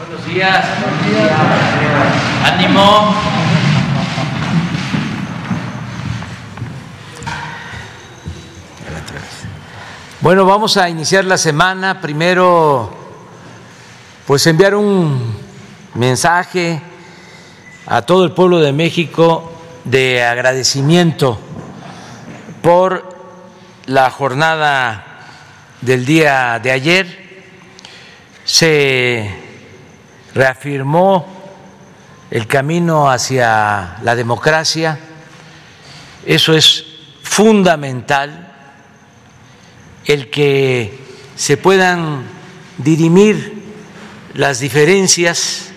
Buenos días. Ánimo. Bueno, vamos a iniciar la semana. Primero, pues enviar un mensaje a todo el pueblo de México de agradecimiento por la jornada del día de ayer. Se reafirmó el camino hacia la democracia. Eso es fundamental, el que se puedan dirimir las diferencias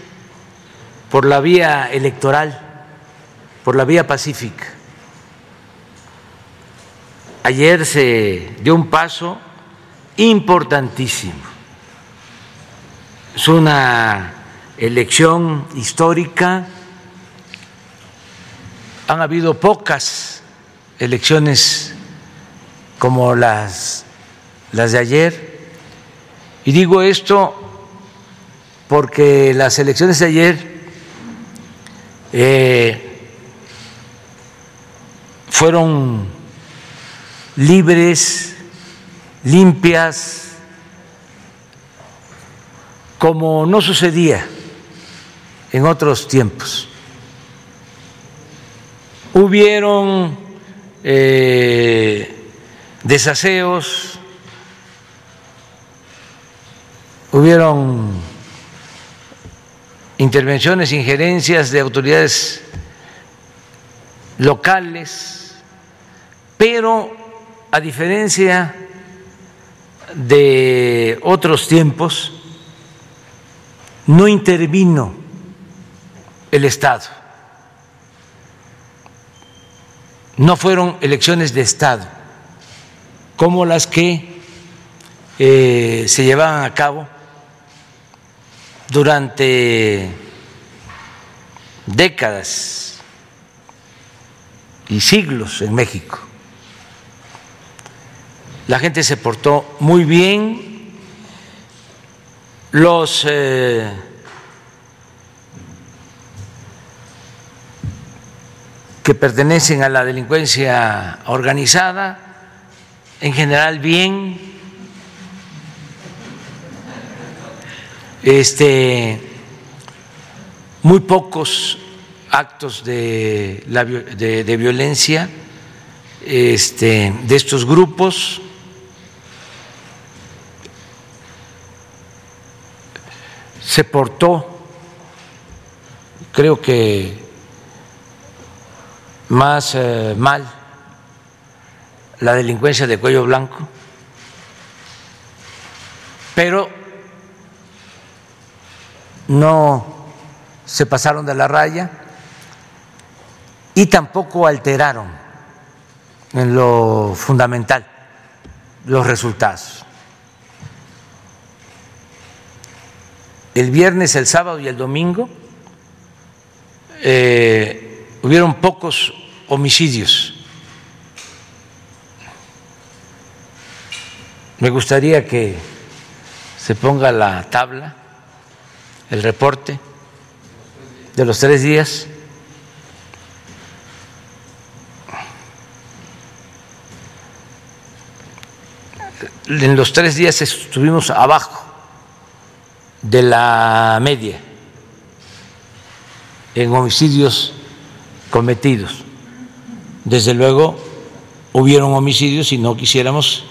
por la vía electoral, por la vía pacífica. Ayer se dio un paso importantísimo. Es una elección histórica. Han habido pocas elecciones como las, las de ayer. Y digo esto porque las elecciones de ayer eh, fueron libres, limpias, como no sucedía en otros tiempos. Hubieron eh, desaseos, hubieron intervenciones, injerencias de autoridades locales, pero a diferencia de otros tiempos, no intervino el Estado. No fueron elecciones de Estado como las que eh, se llevaban a cabo durante décadas y siglos en México. La gente se portó muy bien, los eh, que pertenecen a la delincuencia organizada, en general bien, este, muy pocos actos de, la, de, violencia este, de estos grupos. Se portó, creo que más eh, mal la delincuencia de cuello blanco, pero no se pasaron de la raya y tampoco alteraron en lo fundamental los resultados. El viernes, el sábado y el domingo eh, hubieron pocos homicidios. Me gustaría que se ponga la tabla, el reporte de los tres días. En los tres días estuvimos abajo de la media en homicidios cometidos. Desde luego hubieron homicidios y no quisiéramos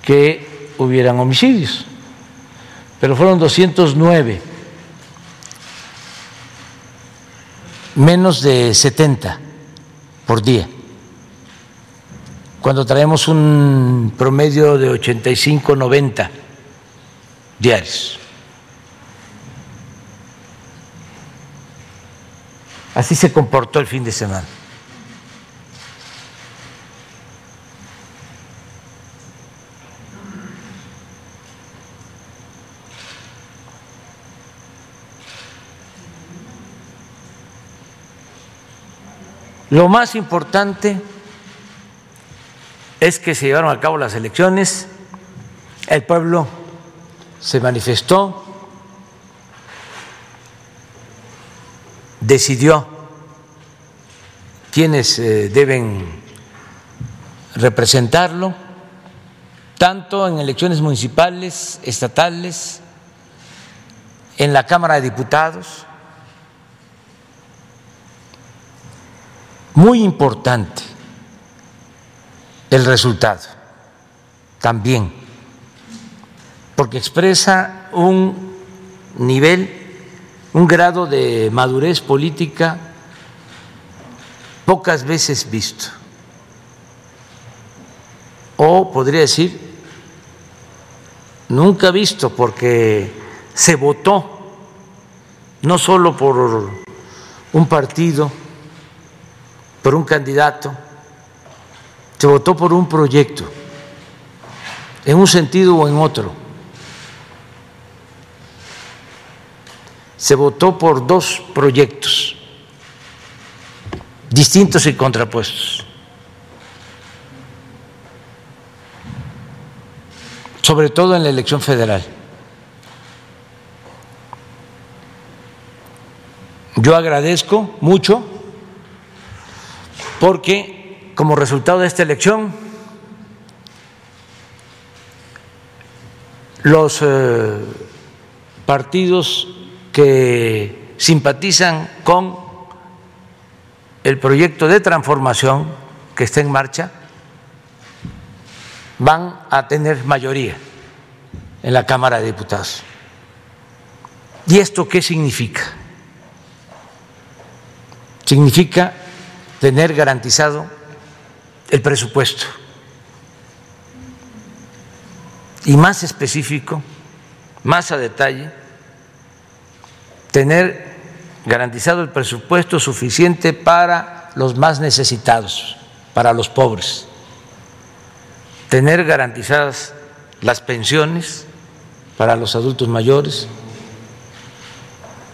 que hubieran homicidios, pero fueron 209, menos de 70 por día, cuando traemos un promedio de 85, 90 diarios. Así se comportó el fin de semana. Lo más importante es que se llevaron a cabo las elecciones, el pueblo se manifestó decidió quiénes eh, deben representarlo, tanto en elecciones municipales, estatales, en la Cámara de Diputados. Muy importante el resultado también, porque expresa un nivel, un grado de madurez política pocas veces visto. O podría decir, nunca visto, porque se votó no solo por un partido, por un candidato, se votó por un proyecto, en un sentido o en otro. Se votó por dos proyectos distintos y contrapuestos. sobre todo en la elección federal. Yo agradezco mucho porque como resultado de esta elección los eh, partidos que simpatizan con el proyecto de transformación que está en marcha van a tener mayoría en la Cámara de Diputados. ¿Y esto qué significa? Significa tener garantizado el presupuesto y más específico, más a detalle, tener garantizado el presupuesto suficiente para los más necesitados, para los pobres. Tener garantizadas las pensiones para los adultos mayores,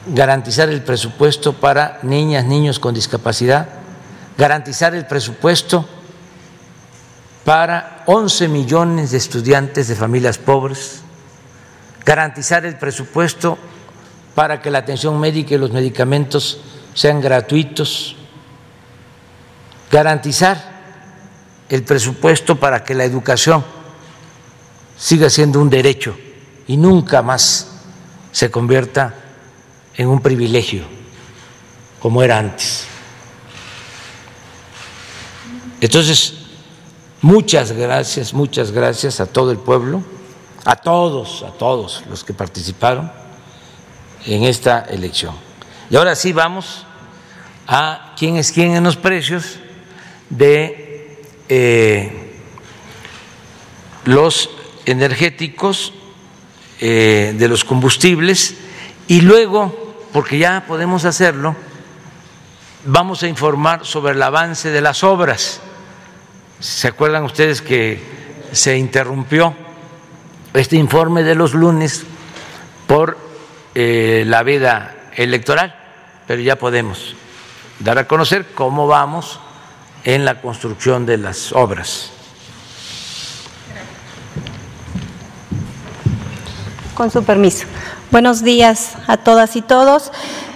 garantizar el presupuesto para niñas, niños con discapacidad, garantizar el presupuesto para 11 millones de estudiantes de familias pobres, garantizar el presupuesto para que la atención médica y los medicamentos sean gratuitos, garantizar el presupuesto para que la educación siga siendo un derecho y nunca más se convierta en un privilegio como era antes. Entonces, muchas gracias, muchas gracias a todo el pueblo, a todos, a todos los que participaron en esta elección. Y ahora sí vamos a quién es quién en los precios de eh, los energéticos, eh, de los combustibles y luego, porque ya podemos hacerlo, vamos a informar sobre el avance de las obras. ¿Se acuerdan ustedes que se interrumpió este informe de los lunes por eh, la veda electoral? Pero ya podemos dar a conocer cómo vamos en la construcción de las obras. Con su permiso. Buenos días a todas y todos.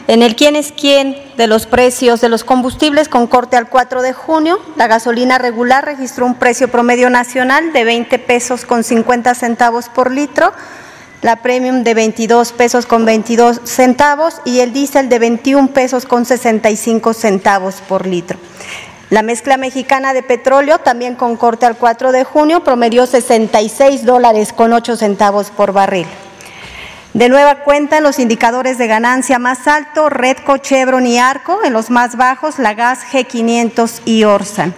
En el quién es quién de los precios de los combustibles con corte al 4 de junio, la gasolina regular registró un precio promedio nacional de 20 pesos con 50 centavos por litro, la premium de 22 pesos con 22 centavos y el diésel de 21 pesos con 65 centavos por litro. La mezcla mexicana de petróleo, también con corte al 4 de junio, promedió 66 dólares con 8 centavos por barril. De nueva cuenta, en los indicadores de ganancia más alto, Redco, Chevron y Arco, en los más bajos, la gas G500 y Orsan.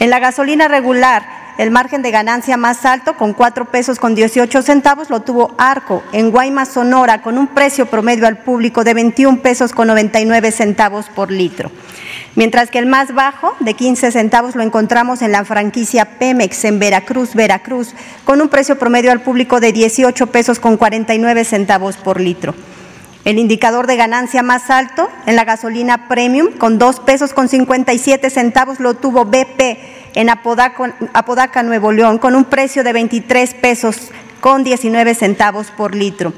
En la gasolina regular, el margen de ganancia más alto, con 4 pesos con 18 centavos, lo tuvo Arco, en Guaymas, Sonora, con un precio promedio al público de 21 pesos con 99 centavos por litro mientras que el más bajo, de 15 centavos, lo encontramos en la franquicia Pemex en Veracruz, Veracruz, con un precio promedio al público de 18 pesos con 49 centavos por litro. El indicador de ganancia más alto en la gasolina premium, con 2 pesos con 57 centavos, lo tuvo BP en Apodaca, Nuevo León, con un precio de 23 pesos con 19 centavos por litro.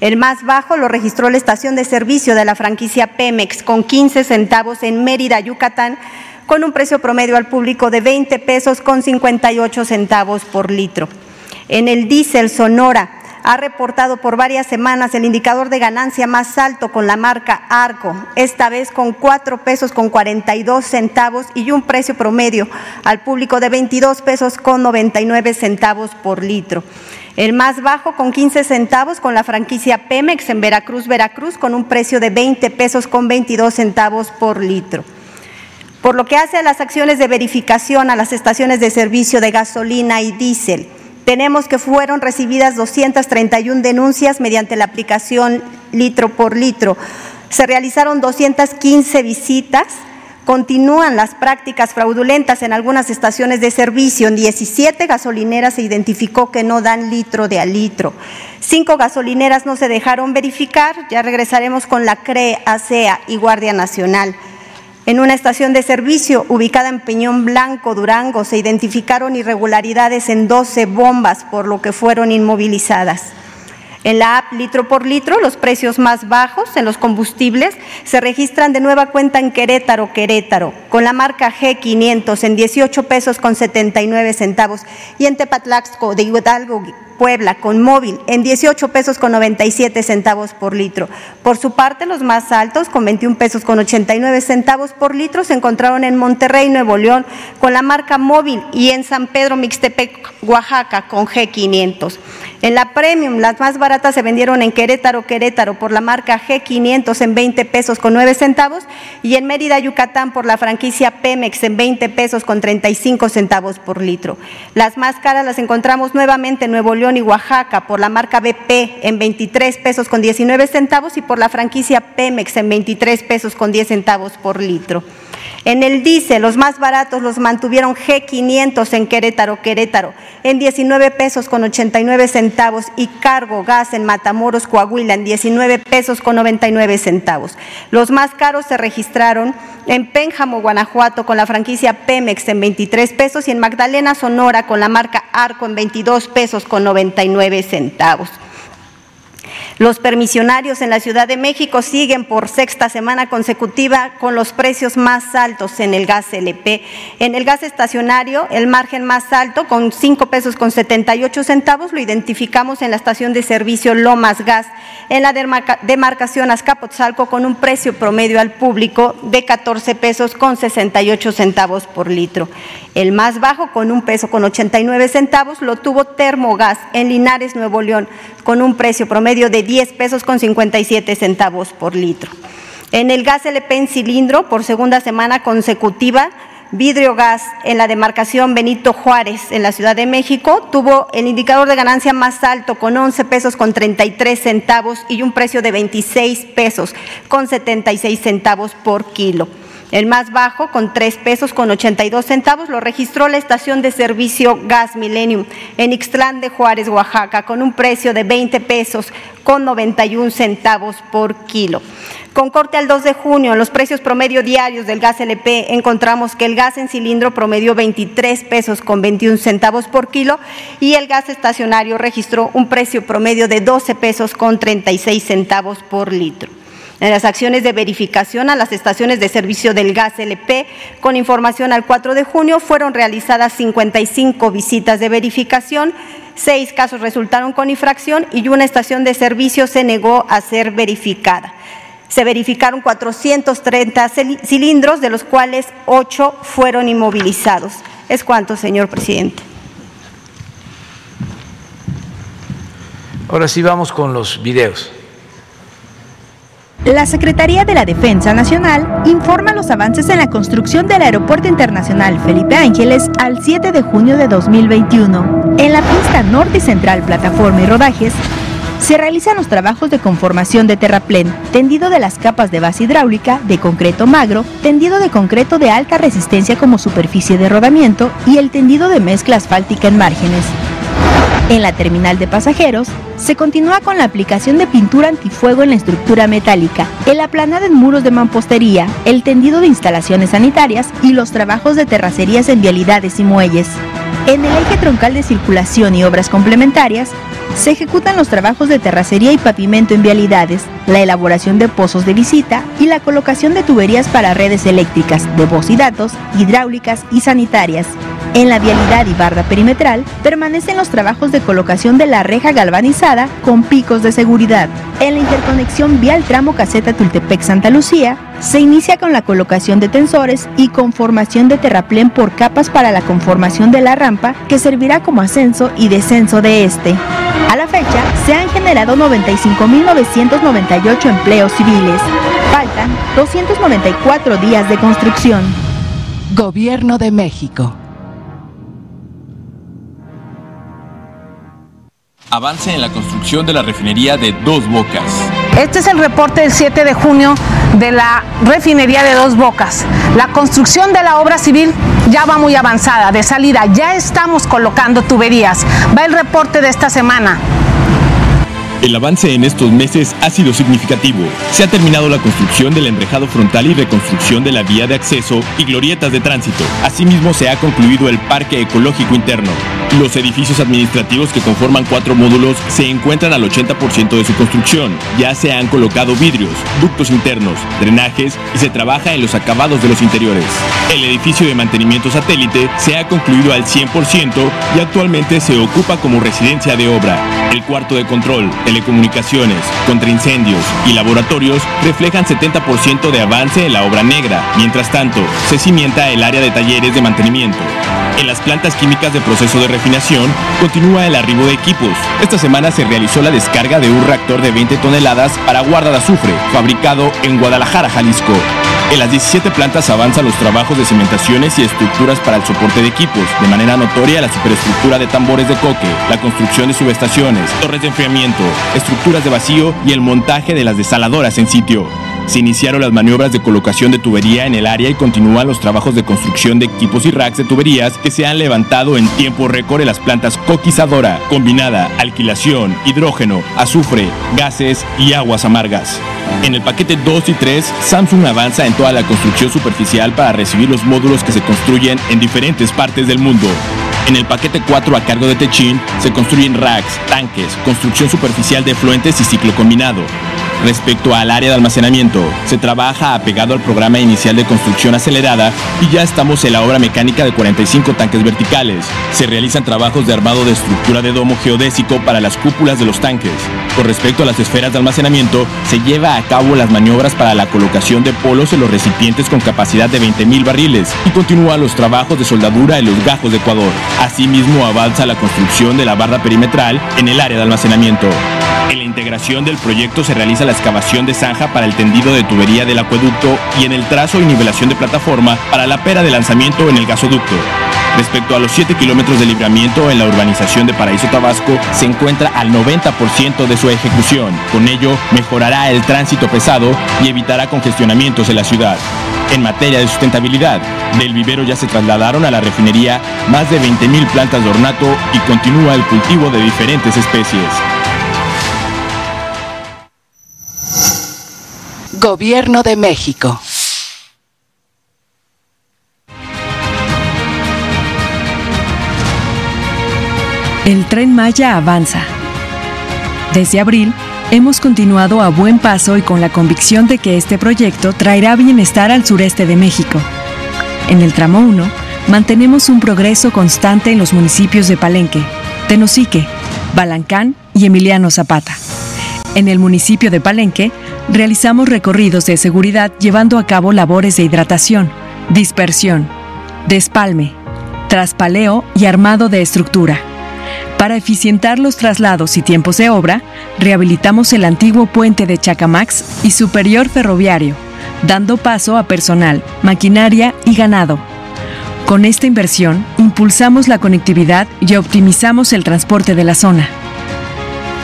El más bajo lo registró la estación de servicio de la franquicia Pemex con 15 centavos en Mérida, Yucatán, con un precio promedio al público de 20 pesos con 58 centavos por litro. En el diésel Sonora ha reportado por varias semanas el indicador de ganancia más alto con la marca Arco, esta vez con 4 pesos con 42 centavos y un precio promedio al público de 22 pesos con 99 centavos por litro. El más bajo con 15 centavos con la franquicia Pemex en Veracruz, Veracruz, con un precio de 20 pesos con 22 centavos por litro. Por lo que hace a las acciones de verificación a las estaciones de servicio de gasolina y diésel, tenemos que fueron recibidas 231 denuncias mediante la aplicación litro por litro. Se realizaron 215 visitas Continúan las prácticas fraudulentas en algunas estaciones de servicio. En 17 gasolineras se identificó que no dan litro de a litro. Cinco gasolineras no se dejaron verificar. Ya regresaremos con la CRE, ASEA y Guardia Nacional. En una estación de servicio ubicada en Peñón Blanco, Durango, se identificaron irregularidades en 12 bombas, por lo que fueron inmovilizadas. En la app litro por litro, los precios más bajos en los combustibles se registran de nueva cuenta en Querétaro, Querétaro, con la marca G500 en 18 pesos con 79 centavos y en Tepatlaxco de Hidalgo, Puebla con móvil en 18 pesos con 97 centavos por litro. Por su parte, los más altos con 21 pesos con 89 centavos por litro se encontraron en Monterrey, Nuevo León con la marca móvil y en San Pedro Mixtepec, Oaxaca con G500. En la Premium, las más baratas se vendieron en Querétaro, Querétaro por la marca G500 en 20 pesos con 9 centavos y en Mérida, Yucatán por la franquicia Pemex en 20 pesos con 35 centavos por litro. Las más caras las encontramos nuevamente en Nuevo León y Oaxaca por la marca BP en 23 pesos con 19 centavos y por la franquicia Pemex en 23 pesos con 10 centavos por litro. En el diésel, los más baratos los mantuvieron G500 en Querétaro, Querétaro, en 19 pesos con 89 centavos y Cargo Gas en Matamoros, Coahuila, en 19 pesos con 99 centavos. Los más caros se registraron en Pénjamo, Guanajuato, con la franquicia Pemex en 23 pesos y en Magdalena, Sonora, con la marca Arco en 22 pesos con 99 centavos. Los permisionarios en la Ciudad de México siguen por sexta semana consecutiva con los precios más altos en el gas LP. En el gas estacionario, el margen más alto, con 5 pesos con 78 centavos, lo identificamos en la estación de servicio Lomas Gas, en la demarcación Azcapotzalco, con un precio promedio al público de 14 pesos con 68 centavos por litro. El más bajo, con un peso con 89 centavos, lo tuvo Termogas en Linares, Nuevo León, con un precio promedio de 10 pesos con 57 centavos por litro. En el gas LP en cilindro, por segunda semana consecutiva, Vidrio Gas en la demarcación Benito Juárez en la Ciudad de México tuvo el indicador de ganancia más alto con 11 pesos con 33 centavos y un precio de 26 pesos con 76 centavos por kilo. El más bajo, con 3 pesos con 82 centavos, lo registró la estación de servicio Gas Millennium en Ixtlán de Juárez, Oaxaca, con un precio de 20 pesos con 91 centavos por kilo. Con corte al 2 de junio, en los precios promedio diarios del gas LP, encontramos que el gas en cilindro promedió 23 pesos con 21 centavos por kilo y el gas estacionario registró un precio promedio de 12 pesos con 36 centavos por litro. En las acciones de verificación a las estaciones de servicio del gas LP, con información al 4 de junio, fueron realizadas 55 visitas de verificación, seis casos resultaron con infracción y una estación de servicio se negó a ser verificada. Se verificaron 430 cilindros, de los cuales ocho fueron inmovilizados. Es cuanto, señor presidente. Ahora sí vamos con los videos. La Secretaría de la Defensa Nacional informa los avances en la construcción del Aeropuerto Internacional Felipe Ángeles al 7 de junio de 2021. En la pista norte y central, plataforma y rodajes, se realizan los trabajos de conformación de terraplén, tendido de las capas de base hidráulica, de concreto magro, tendido de concreto de alta resistencia como superficie de rodamiento y el tendido de mezcla asfáltica en márgenes. En la terminal de pasajeros, se continúa con la aplicación de pintura antifuego en la estructura metálica, el aplanado en muros de mampostería, el tendido de instalaciones sanitarias y los trabajos de terracerías en vialidades y muelles. En el eje troncal de circulación y obras complementarias, se ejecutan los trabajos de terracería y pavimento en vialidades, la elaboración de pozos de visita y la colocación de tuberías para redes eléctricas, de voz y datos, hidráulicas y sanitarias. En la vialidad y barda perimetral permanecen los trabajos de colocación de la reja galvanizada con picos de seguridad. En la interconexión vial tramo caseta Tultepec-Santa Lucía se inicia con la colocación de tensores y conformación de terraplén por capas para la conformación de la rampa que servirá como ascenso y descenso de este. A la fecha, se han generado 95.998 empleos civiles. Faltan 294 días de construcción. Gobierno de México. Avance en la construcción de la refinería de Dos Bocas. Este es el reporte del 7 de junio de la refinería de Dos Bocas. La construcción de la obra civil ya va muy avanzada, de salida ya estamos colocando tuberías. Va el reporte de esta semana. El avance en estos meses ha sido significativo. Se ha terminado la construcción del enrejado frontal y reconstrucción de la vía de acceso y glorietas de tránsito. Asimismo, se ha concluido el parque ecológico interno. Los edificios administrativos que conforman cuatro módulos se encuentran al 80% de su construcción. Ya se han colocado vidrios, ductos internos, drenajes y se trabaja en los acabados de los interiores. El edificio de mantenimiento satélite se ha concluido al 100% y actualmente se ocupa como residencia de obra. El cuarto de control, telecomunicaciones, contraincendios y laboratorios reflejan 70% de avance en la obra negra. Mientras tanto, se cimienta el área de talleres de mantenimiento. En las plantas químicas de proceso de refinación continúa el arribo de equipos. Esta semana se realizó la descarga de un reactor de 20 toneladas para guarda de azufre, fabricado en Guadalajara, Jalisco. En las 17 plantas avanzan los trabajos de cimentaciones y estructuras para el soporte de equipos. De manera notoria, la superestructura de tambores de coque, la construcción de subestaciones, torres de enfriamiento, estructuras de vacío y el montaje de las desaladoras en sitio. Se iniciaron las maniobras de colocación de tubería en el área y continúan los trabajos de construcción de equipos y racks de tuberías que se han levantado en tiempo récord en las plantas coquizadora, combinada, alquilación, hidrógeno, azufre, gases y aguas amargas. En el paquete 2 y 3, Samsung avanza en toda la construcción superficial para recibir los módulos que se construyen en diferentes partes del mundo. En el paquete 4 a cargo de Techin se construyen racks, tanques, construcción superficial de fluentes y ciclo combinado. Respecto al área de almacenamiento, se trabaja apegado al programa inicial de construcción acelerada y ya estamos en la obra mecánica de 45 tanques verticales. Se realizan trabajos de armado de estructura de domo geodésico para las cúpulas de los tanques. Con respecto a las esferas de almacenamiento, se lleva a cabo las maniobras para la colocación de polos en los recipientes con capacidad de 20.000 barriles y continúan los trabajos de soldadura en los gajos de Ecuador. Asimismo avanza la construcción de la barra perimetral en el área de almacenamiento. En la integración del proyecto se realiza la excavación de zanja para el tendido de tubería del acueducto y en el trazo y nivelación de plataforma para la pera de lanzamiento en el gasoducto. Respecto a los 7 kilómetros de libramiento en la urbanización de Paraíso Tabasco, se encuentra al 90% de su ejecución. Con ello, mejorará el tránsito pesado y evitará congestionamientos en la ciudad. En materia de sustentabilidad, del vivero ya se trasladaron a la refinería más de 20.000 plantas de ornato y continúa el cultivo de diferentes especies. Gobierno de México. El tren Maya avanza. Desde abril, hemos continuado a buen paso y con la convicción de que este proyecto traerá bienestar al sureste de México. En el tramo 1, mantenemos un progreso constante en los municipios de Palenque, Tenosique, Balancán y Emiliano Zapata. En el municipio de Palenque, realizamos recorridos de seguridad llevando a cabo labores de hidratación, dispersión, despalme, traspaleo y armado de estructura. Para eficientar los traslados y tiempos de obra, rehabilitamos el antiguo puente de Chacamax y superior ferroviario, dando paso a personal, maquinaria y ganado. Con esta inversión, impulsamos la conectividad y optimizamos el transporte de la zona.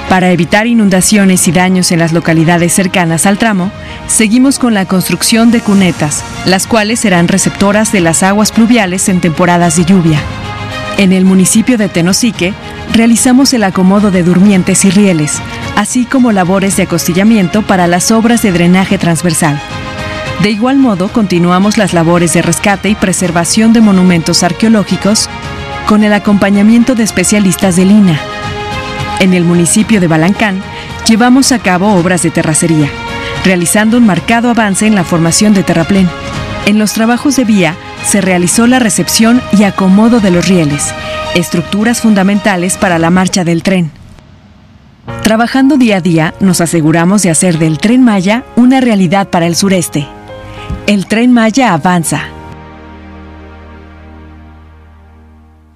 Para evitar inundaciones y daños en las localidades cercanas al tramo, seguimos con la construcción de cunetas, las cuales serán receptoras de las aguas pluviales en temporadas de lluvia. En el municipio de Tenosique, realizamos el acomodo de durmientes y rieles, así como labores de acostillamiento para las obras de drenaje transversal. De igual modo, continuamos las labores de rescate y preservación de monumentos arqueológicos con el acompañamiento de especialistas del INA En el municipio de Balancán, llevamos a cabo obras de terracería, realizando un marcado avance en la formación de terraplén. En los trabajos de vía se realizó la recepción y acomodo de los rieles, estructuras fundamentales para la marcha del tren. Trabajando día a día, nos aseguramos de hacer del tren Maya una realidad para el sureste. El tren Maya avanza.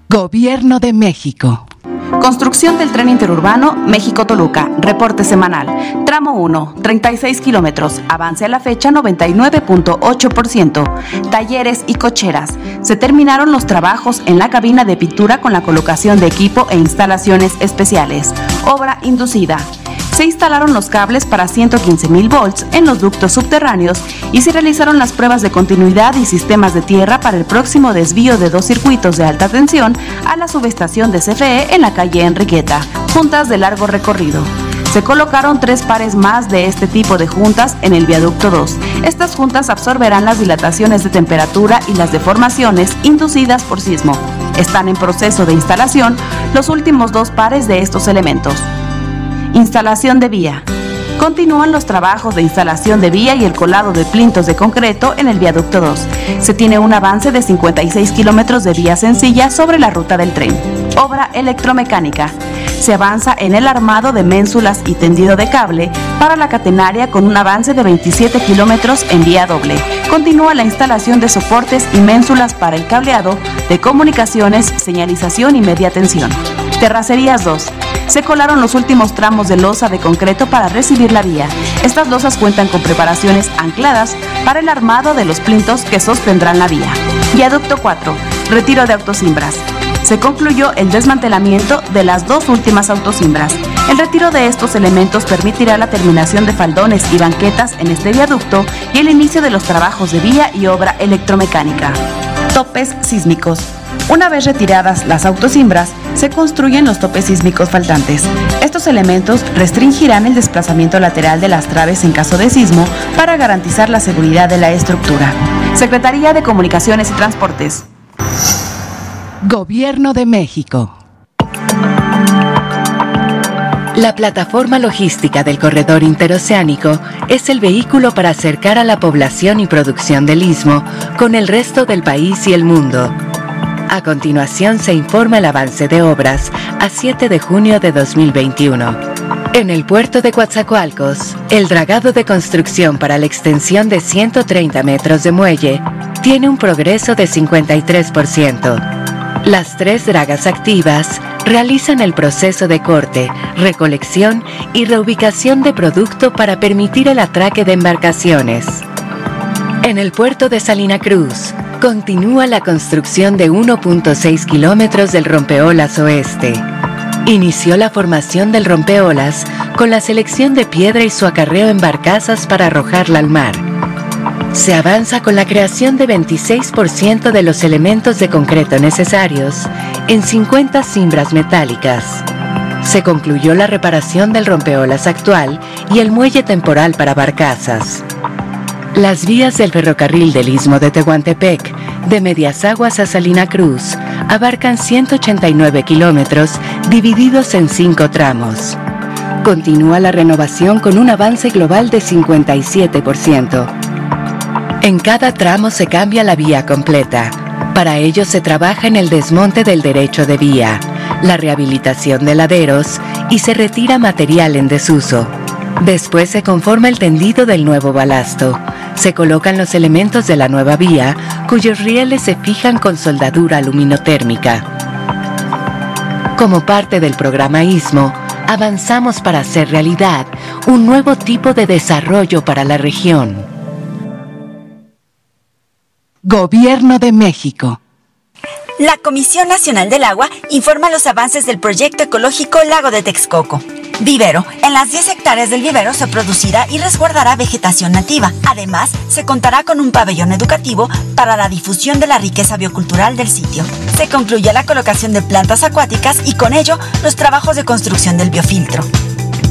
Gobierno de México. Construcción del tren interurbano México-Toluca. Reporte semanal. Tramo 1, 36 kilómetros. Avance a la fecha 99.8%. Talleres y cocheras. Se terminaron los trabajos en la cabina de pintura con la colocación de equipo e instalaciones especiales. Obra inducida se instalaron los cables para 115 mil volts en los ductos subterráneos y se realizaron las pruebas de continuidad y sistemas de tierra para el próximo desvío de dos circuitos de alta tensión a la subestación de CFE en la calle Enriqueta, juntas de largo recorrido. Se colocaron tres pares más de este tipo de juntas en el viaducto 2. Estas juntas absorberán las dilataciones de temperatura y las deformaciones inducidas por sismo. Están en proceso de instalación los últimos dos pares de estos elementos. Instalación de vía. Continúan los trabajos de instalación de vía y el colado de plintos de concreto en el viaducto 2. Se tiene un avance de 56 kilómetros de vía sencilla sobre la ruta del tren. Obra electromecánica. Se avanza en el armado de ménsulas y tendido de cable para la catenaria con un avance de 27 kilómetros en vía doble. Continúa la instalación de soportes y ménsulas para el cableado de comunicaciones, señalización y media tensión. Terracerías 2 se colaron los últimos tramos de losa de concreto para recibir la vía. Estas losas cuentan con preparaciones ancladas para el armado de los plintos que sostendrán la vía. Viaducto 4. Retiro de autosimbras. Se concluyó el desmantelamiento de las dos últimas autosimbras. El retiro de estos elementos permitirá la terminación de faldones y banquetas en este viaducto y el inicio de los trabajos de vía y obra electromecánica. Topes sísmicos. Una vez retiradas las autosimbras, se construyen los topes sísmicos faltantes. Estos elementos restringirán el desplazamiento lateral de las traves en caso de sismo para garantizar la seguridad de la estructura. Secretaría de Comunicaciones y Transportes. Gobierno de México. La plataforma logística del corredor interoceánico es el vehículo para acercar a la población y producción del istmo con el resto del país y el mundo a continuación se informa el avance de obras a 7 de junio de 2021. En el puerto de Coatzacoalcos, el dragado de construcción para la extensión de 130 metros de muelle tiene un progreso de 53%. Las tres dragas activas realizan el proceso de corte, recolección y reubicación de producto para permitir el atraque de embarcaciones. En el puerto de Salina Cruz, Continúa la construcción de 1.6 kilómetros del rompeolas oeste. Inició la formación del rompeolas con la selección de piedra y su acarreo en barcazas para arrojarla al mar. Se avanza con la creación de 26% de los elementos de concreto necesarios en 50 cimbras metálicas. Se concluyó la reparación del rompeolas actual y el muelle temporal para barcazas. Las vías del ferrocarril del Istmo de Tehuantepec, de Medias Aguas a Salina Cruz, abarcan 189 kilómetros divididos en cinco tramos. Continúa la renovación con un avance global de 57%. En cada tramo se cambia la vía completa. Para ello se trabaja en el desmonte del derecho de vía, la rehabilitación de laderos y se retira material en desuso. Después se conforma el tendido del nuevo balasto se colocan los elementos de la nueva vía, cuyos rieles se fijan con soldadura aluminotérmica. Como parte del programa ISMO, avanzamos para hacer realidad un nuevo tipo de desarrollo para la región. Gobierno de México. La Comisión Nacional del Agua informa los avances del proyecto ecológico Lago de Texcoco. Vivero. En las 10 hectáreas del vivero se producirá y resguardará vegetación nativa. Además, se contará con un pabellón educativo para la difusión de la riqueza biocultural del sitio. Se concluye la colocación de plantas acuáticas y con ello los trabajos de construcción del biofiltro.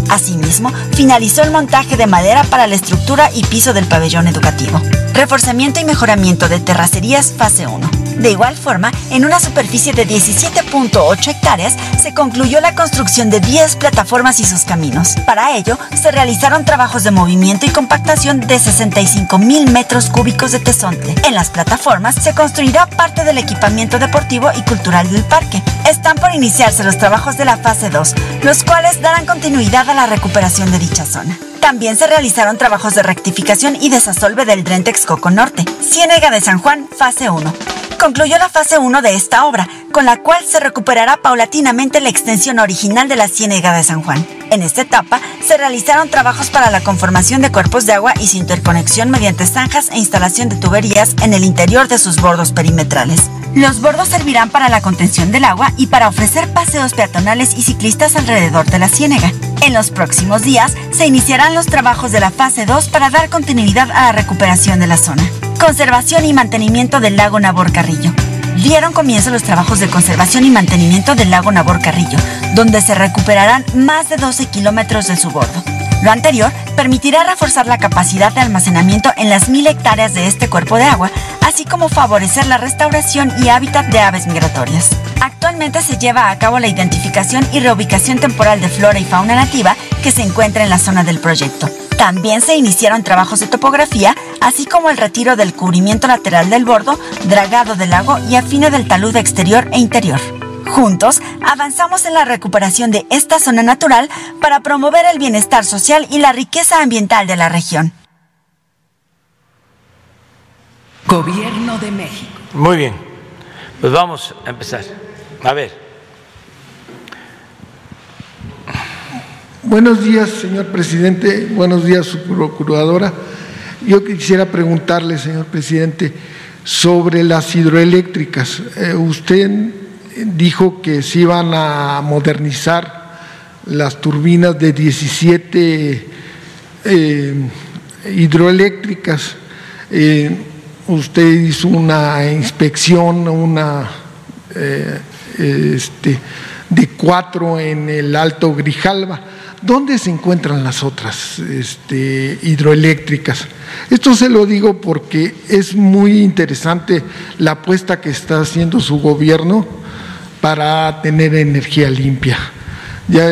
Asimismo, finalizó el montaje de madera para la estructura y piso del pabellón educativo. Reforzamiento y mejoramiento de terracerías fase 1 De igual forma, en una superficie de 17.8 hectáreas, se concluyó la construcción de 10 plataformas y sus caminos. Para ello, se realizaron trabajos de movimiento y compactación de 65 mil metros cúbicos de tesontle. En las plataformas se construirá parte del equipamiento deportivo y cultural del parque. Están por iniciarse los trabajos de la fase 2, los cuales darán continuidad a la recuperación de dicha zona. También se realizaron trabajos de rectificación y desasolve del Dren Texcoco Norte, Ciénega de San Juan, fase 1. Concluyó la fase 1 de esta obra, con la cual se recuperará paulatinamente la extensión original de la Ciénega de San Juan. En esta etapa se realizaron trabajos para la conformación de cuerpos de agua y su interconexión mediante zanjas e instalación de tuberías en el interior de sus bordos perimetrales. Los bordos servirán para la contención del agua y para ofrecer paseos peatonales y ciclistas alrededor de la ciénega. En los próximos días se iniciarán los trabajos de la fase 2 para dar continuidad a la recuperación de la zona. Conservación y mantenimiento del lago Nabor Carrillo. Dieron comienzo los trabajos de conservación y mantenimiento del lago Nabor Carrillo, donde se recuperarán más de 12 kilómetros de su bordo. Lo anterior permitirá reforzar la capacidad de almacenamiento en las mil hectáreas de este cuerpo de agua, así como favorecer la restauración y hábitat de aves migratorias. Actualmente se lleva a cabo la identificación y reubicación temporal de flora y fauna nativa que se encuentra en la zona del proyecto. También se iniciaron trabajos de topografía, así como el retiro del cubrimiento lateral del bordo, dragado del lago y afino del talud exterior e interior. Juntos, avanzamos en la recuperación de esta zona natural para promover el bienestar social y la riqueza ambiental de la región. Gobierno de México. Muy bien, pues vamos a empezar. A ver. Buenos días, señor presidente. Buenos días, su procuradora. Yo quisiera preguntarle, señor presidente, sobre las hidroeléctricas. Eh, usted dijo que se iban a modernizar las turbinas de 17 eh, hidroeléctricas. Eh, usted hizo una inspección, una eh, este, de cuatro en el Alto Grijalva. ¿Dónde se encuentran las otras este, hidroeléctricas? Esto se lo digo porque es muy interesante la apuesta que está haciendo su gobierno para tener energía limpia. Ya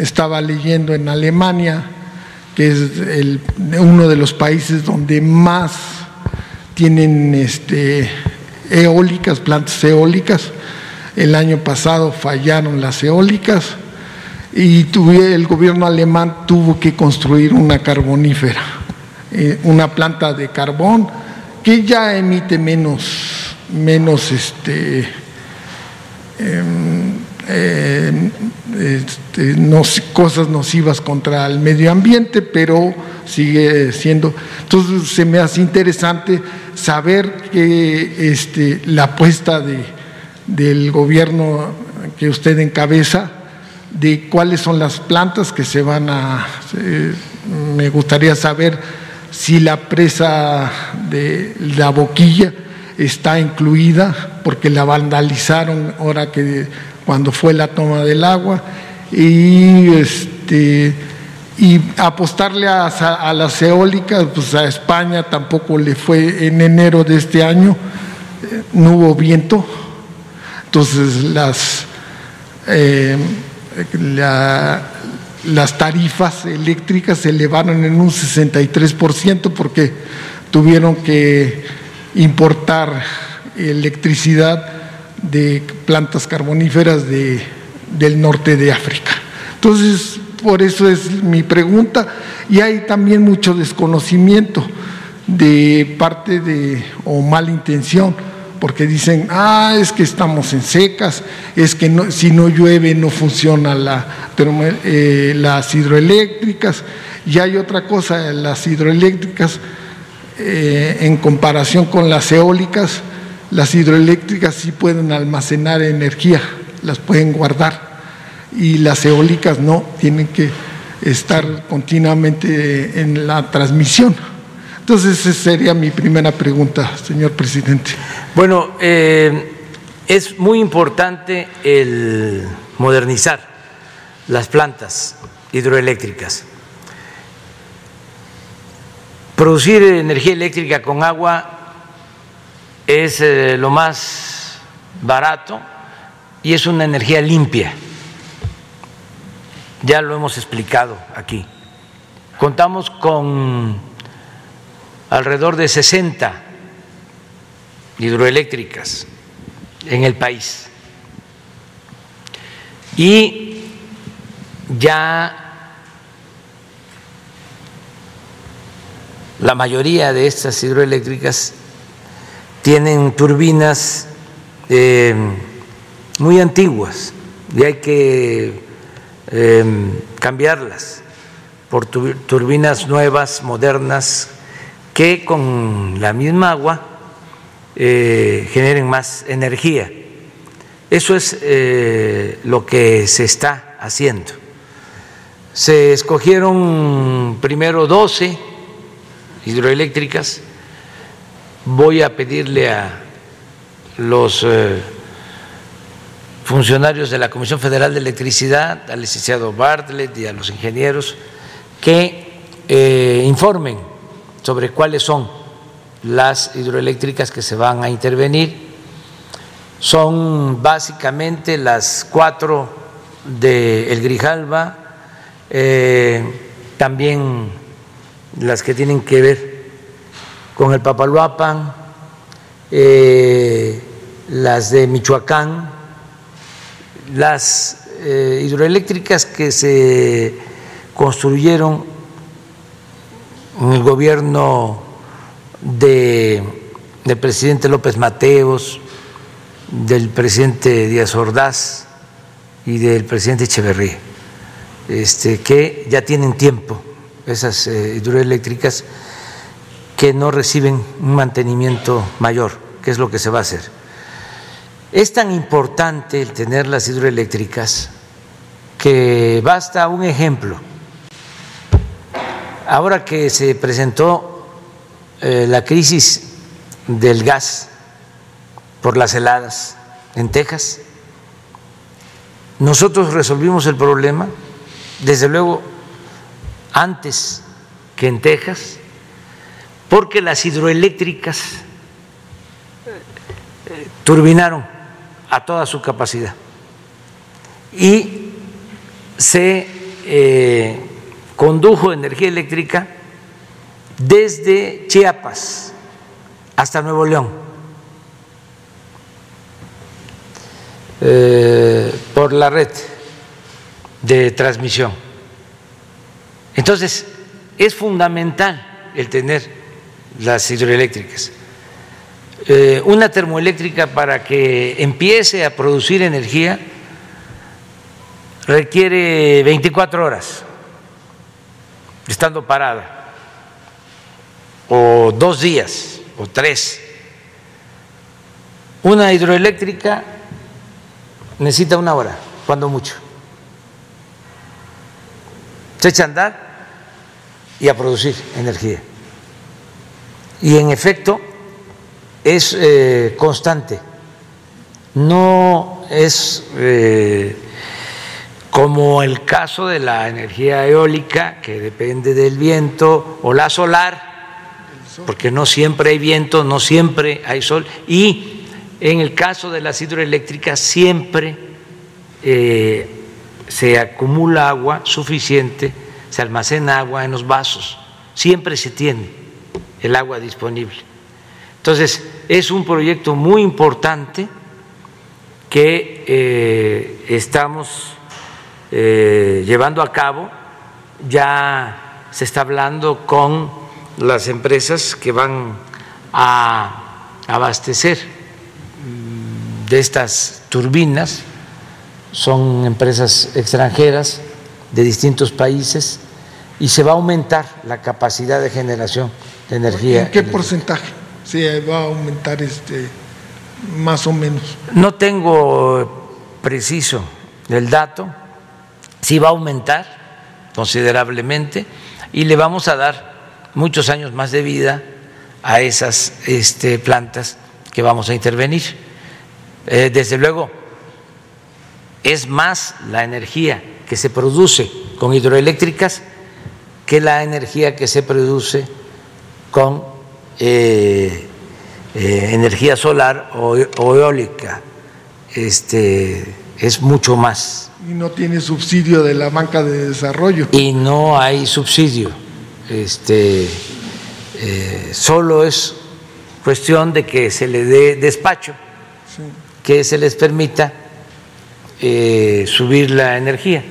estaba leyendo en Alemania, que es uno de los países donde más tienen este, eólicas, plantas eólicas. El año pasado fallaron las eólicas y el gobierno alemán tuvo que construir una carbonífera, eh, una planta de carbón que ya emite menos, menos este, Em, em, este, cosas nocivas contra el medio ambiente, pero sigue siendo. Entonces se me hace interesante saber que este, la apuesta de, del gobierno que usted encabeza, de cuáles son las plantas que se van a. me gustaría saber si la presa de la boquilla está incluida porque la vandalizaron ahora que cuando fue la toma del agua. Y este y apostarle a, las eólicas, pues a España tampoco le fue en enero de este año, eh, no hubo viento, entonces las, eh, las tarifas eléctricas se elevaron en un 63% porque tuvieron que importar electricidad de plantas carboníferas de, del norte de África. Entonces, por eso es mi pregunta. Y hay también mucho desconocimiento de parte de, o mala intención, porque dicen, ah, es que estamos en secas, es que si no llueve no funciona la, eh, las hidroeléctricas. Y hay otra cosa, las hidroeléctricas eh, en comparación con las eólicas, las hidroeléctricas sí pueden almacenar energía, las pueden guardar y las eólicas no, tienen que estar continuamente en la transmisión. Entonces, esa sería mi primera pregunta, señor presidente. Bueno, eh, es muy importante el modernizar las plantas hidroeléctricas. Producir energía eléctrica con agua es eh, lo más barato y es una energía limpia. Ya lo hemos explicado aquí. Contamos con alrededor de 60 hidroeléctricas en el país. Y ya la mayoría de estas hidroeléctricas tienen turbinas eh, muy antiguas y hay que eh, cambiarlas por turbinas nuevas, modernas, que con la misma agua eh, generen más energía. Eso es lo que se está haciendo. Se escogieron primero 12 hidroeléctricas voy a pedirle a los eh, funcionarios de la Comisión Federal de Electricidad, al licenciado Bartlett y a los ingenieros, que eh, informen sobre cuáles son las hidroeléctricas que se van a intervenir. Son básicamente las cuatro de El Grijalba, eh, también las que tienen que ver con el Papaloapan, eh, las de Michoacán, las eh, hidroeléctricas que se construyeron en el gobierno de, del presidente López Mateos, del presidente Díaz Ordaz y del presidente Echeverría, este, que ya tienen tiempo esas eh, hidroeléctricas que no reciben un mantenimiento mayor, que es lo que se va a hacer. Es tan importante el tener las hidroeléctricas que basta un ejemplo. Ahora que se presentó eh, la crisis del gas por las heladas en Texas, nosotros resolvimos el problema, desde luego, antes que en Texas, porque las hidroeléctricas turbinaron a toda su capacidad y se eh, condujo energía eléctrica desde Chiapas hasta Nuevo León eh, por la red de transmisión. Entonces, es fundamental el tener las hidroeléctricas. Eh, una termoeléctrica para que empiece a producir energía requiere 24 horas estando parada, o dos días, o tres. Una hidroeléctrica necesita una hora, cuando mucho. Se echa a andar y a producir energía y en efecto es eh, constante, no es eh, como el caso de la energía eólica que depende del viento o la solar, porque no siempre hay viento, no siempre hay sol, y en el caso de las hidroeléctricas siempre eh, se acumula agua suficiente, se almacena agua en los vasos, siempre se tiene el agua disponible. Entonces, es un proyecto muy importante que eh, estamos eh, llevando a cabo. Ya se está hablando con las empresas que van a abastecer mm, de estas turbinas. Son empresas extranjeras de distintos países y se va a aumentar la capacidad de generación energía. ¿En qué porcentaje se va a aumentar este más o menos? No tengo preciso el dato, sí va a aumentar considerablemente y le vamos a dar muchos años más de vida a esas este, plantas que vamos a intervenir. Eh, desde luego, es más la energía que se produce con hidroeléctricas que la energía que se produce con eh, eh, energía solar o, o eólica. Este, es mucho más. Y no tiene subsidio de la banca de desarrollo. Y no hay subsidio. Este, eh, solo es cuestión de que se le dé despacho, que se les permita subir la energía,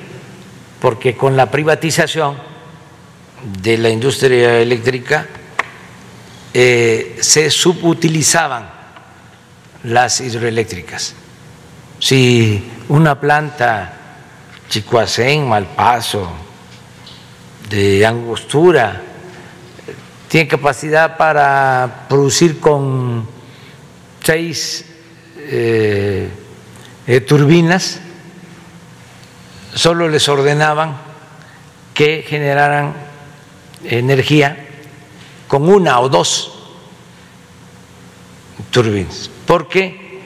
porque con la privatización de la industria eléctrica eh, se subutilizaban las hidroeléctricas. Si una planta Chicoacén, Malpaso, de Angostura, tiene capacidad para producir con seis eh, eh, turbinas, solo les ordenaban que generaran energía con una o dos turbinas, porque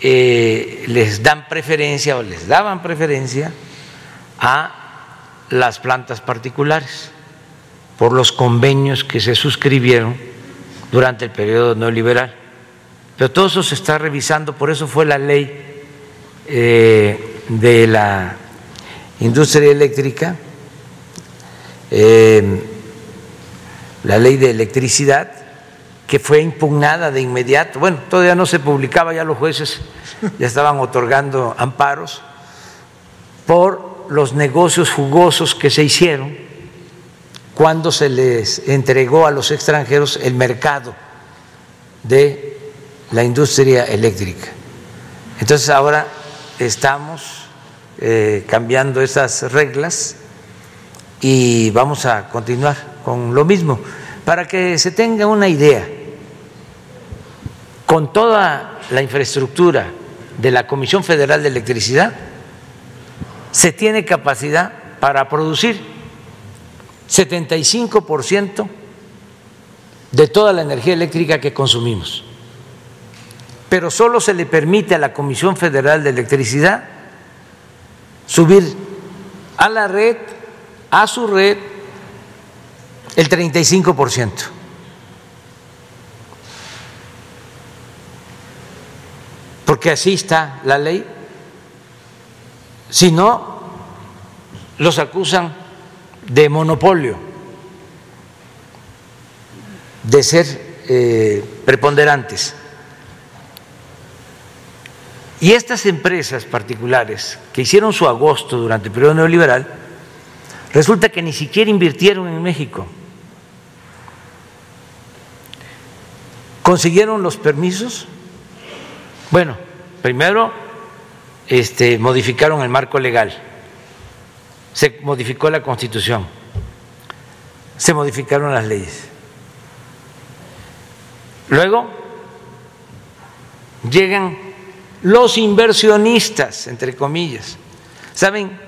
eh, les dan preferencia o les daban preferencia a las plantas particulares por los convenios que se suscribieron durante el periodo neoliberal. Pero todo eso se está revisando, por eso fue la ley eh, de la industria eléctrica, eh, la ley de electricidad, que fue impugnada de inmediato. Bueno, todavía no se publicaba, ya los jueces ya estaban otorgando amparos por los negocios jugosos que se hicieron cuando se les entregó a los extranjeros el mercado de la industria eléctrica. Entonces ahora estamos eh, cambiando esas reglas y vamos a continuar con lo mismo. Para que se tenga una idea, con toda la infraestructura de la Comisión Federal de Electricidad, se tiene capacidad para producir 75% de toda la energía eléctrica que consumimos. Pero solo se le permite a la Comisión Federal de Electricidad subir a la red, a su red, el 35%. Porque así está la ley. Si no, los acusan de monopolio, de ser eh, preponderantes. Y estas empresas particulares que hicieron su agosto durante el periodo neoliberal, resulta que ni siquiera invirtieron en México. ¿Consiguieron los permisos? Bueno, primero este, modificaron el marco legal se modificó la constitución, se modificaron las leyes. Luego llegan los inversionistas, entre comillas. ¿Saben?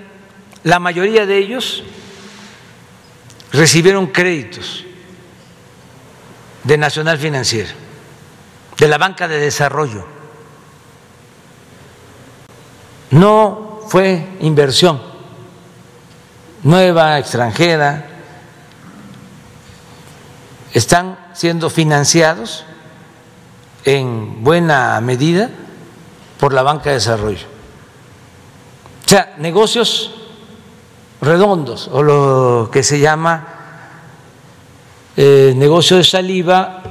La mayoría de ellos recibieron créditos de Nacional Financiera, de la banca de desarrollo. No fue inversión nueva, extranjera, están siendo financiados en buena medida por la banca de desarrollo. O sea, negocios redondos o lo que se llama eh, negocio de saliva,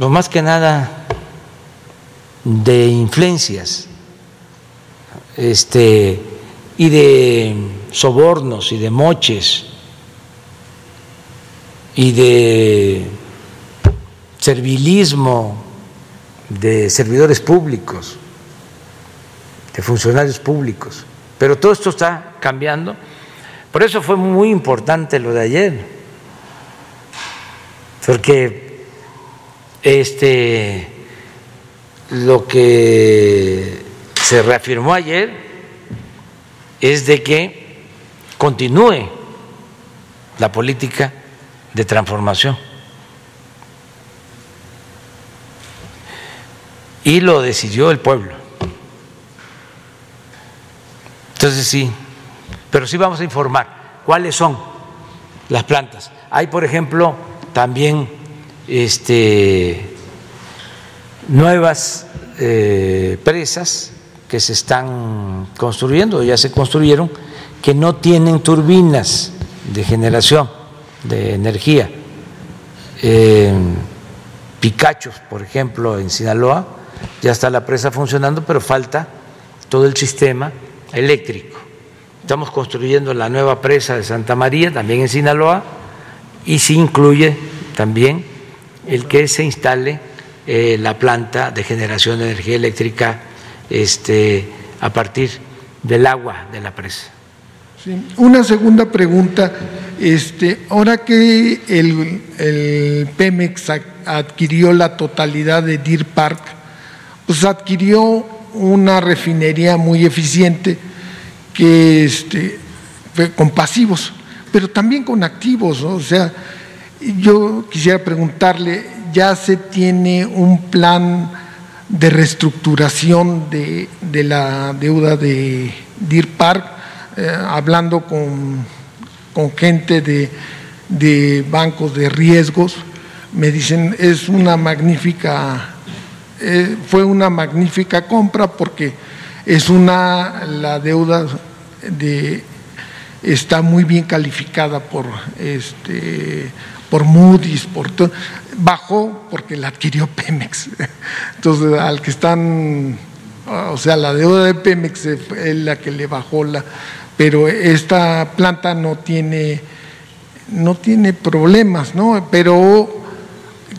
lo más que nada de influencias este, y de sobornos y de moches y de servilismo de servidores públicos, de funcionarios públicos. Pero todo esto está cambiando. Por eso fue muy importante lo de ayer, porque este lo que se reafirmó ayer es de que continúe la política de transformación. Y lo decidió el pueblo. Entonces sí, pero sí vamos a informar cuáles son las plantas. Hay, por ejemplo, también este, nuevas eh, presas que se están construyendo, ya se construyeron, que no tienen turbinas de generación de energía. Eh, Picachos, por ejemplo, en Sinaloa, ya está la presa funcionando, pero falta todo el sistema eléctrico. Estamos construyendo la nueva presa de Santa María, también en Sinaloa, y se incluye también el que se instale eh, la planta de generación de energía eléctrica este, a partir del agua de la presa. Una segunda pregunta, este, ahora que el, Pemex adquirió la totalidad de Deer Park, pues adquirió una refinería muy eficiente que este, con pasivos, pero también con activos, o sea, yo quisiera preguntarle, ¿ya se tiene un plan de reestructuración de, la deuda de Deer Park? Eh, hablando con, con gente de, de, bancos de riesgos, me dicen es una magnífica, eh, fue una magnífica compra porque es una, la deuda de, está muy bien calificada por, este, por Moody's, por todo, bajó porque la adquirió Pemex. Entonces, al que están, o sea, la deuda de Pemex es la que le bajó la, pero esta planta no tiene, no tiene problemas, ¿no? Pero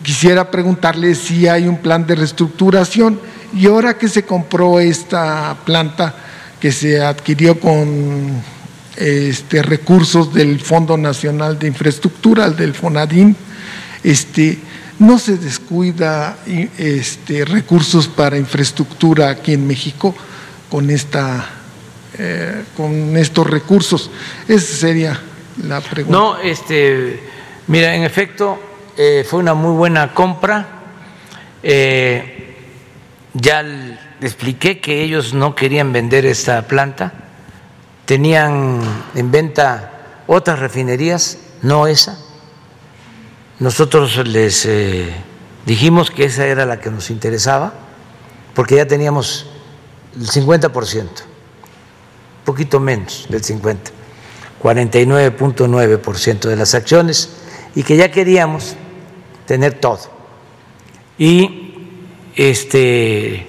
quisiera preguntarle si hay un plan de reestructuración y ahora que se compró esta planta que se adquirió con este, recursos del Fondo Nacional de Infraestructura, del FONADIN, este, no se descuida este, recursos para infraestructura aquí en México con esta eh, con estos recursos? Esa sería la pregunta. No, este, mira, en efecto, eh, fue una muy buena compra. Eh, ya expliqué que ellos no querían vender esta planta, tenían en venta otras refinerías, no esa. Nosotros les dijimos que esa era la que nos interesaba, porque ya teníamos el 50% poquito menos del 50, 49.9% de las acciones y que ya queríamos tener todo. Y este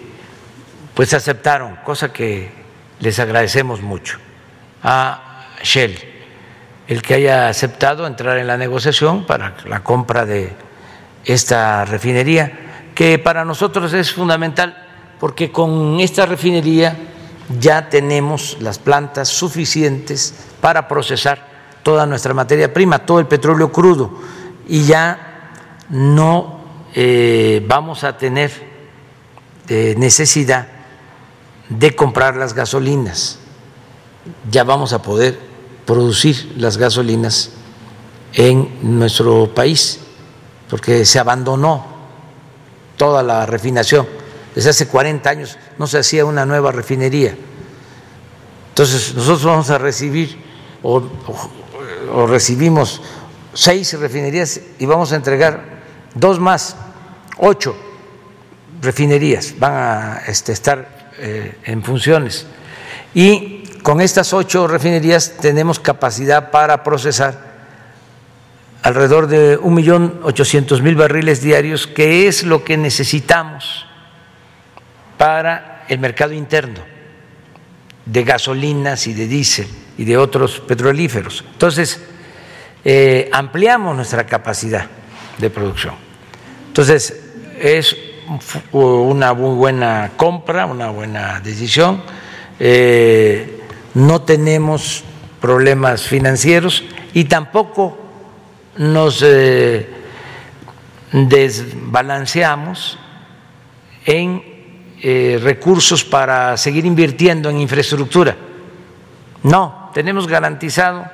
pues aceptaron, cosa que les agradecemos mucho a Shell el que haya aceptado entrar en la negociación para la compra de esta refinería, que para nosotros es fundamental porque con esta refinería ya tenemos las plantas suficientes para procesar toda nuestra materia prima, todo el petróleo crudo, y ya no eh, vamos a tener eh, necesidad de comprar las gasolinas, ya vamos a poder producir las gasolinas en nuestro país, porque se abandonó toda la refinación desde hace 40 años no se hacía una nueva refinería. Entonces nosotros vamos a recibir o, recibimos seis refinerías y vamos a entregar dos más, ocho refinerías van a este, estar eh, en funciones. Y con estas ocho refinerías tenemos capacidad para procesar alrededor de un millón ochocientos mil barriles diarios, que es lo que necesitamos para el mercado interno de gasolinas y de diésel y de otros petrolíferos. Entonces, eh, ampliamos nuestra capacidad de producción. Entonces, es una muy buena compra, una buena decisión. Eh, no tenemos problemas financieros y tampoco nos eh, desbalanceamos en eh, recursos para seguir invirtiendo en infraestructura. No, tenemos garantizado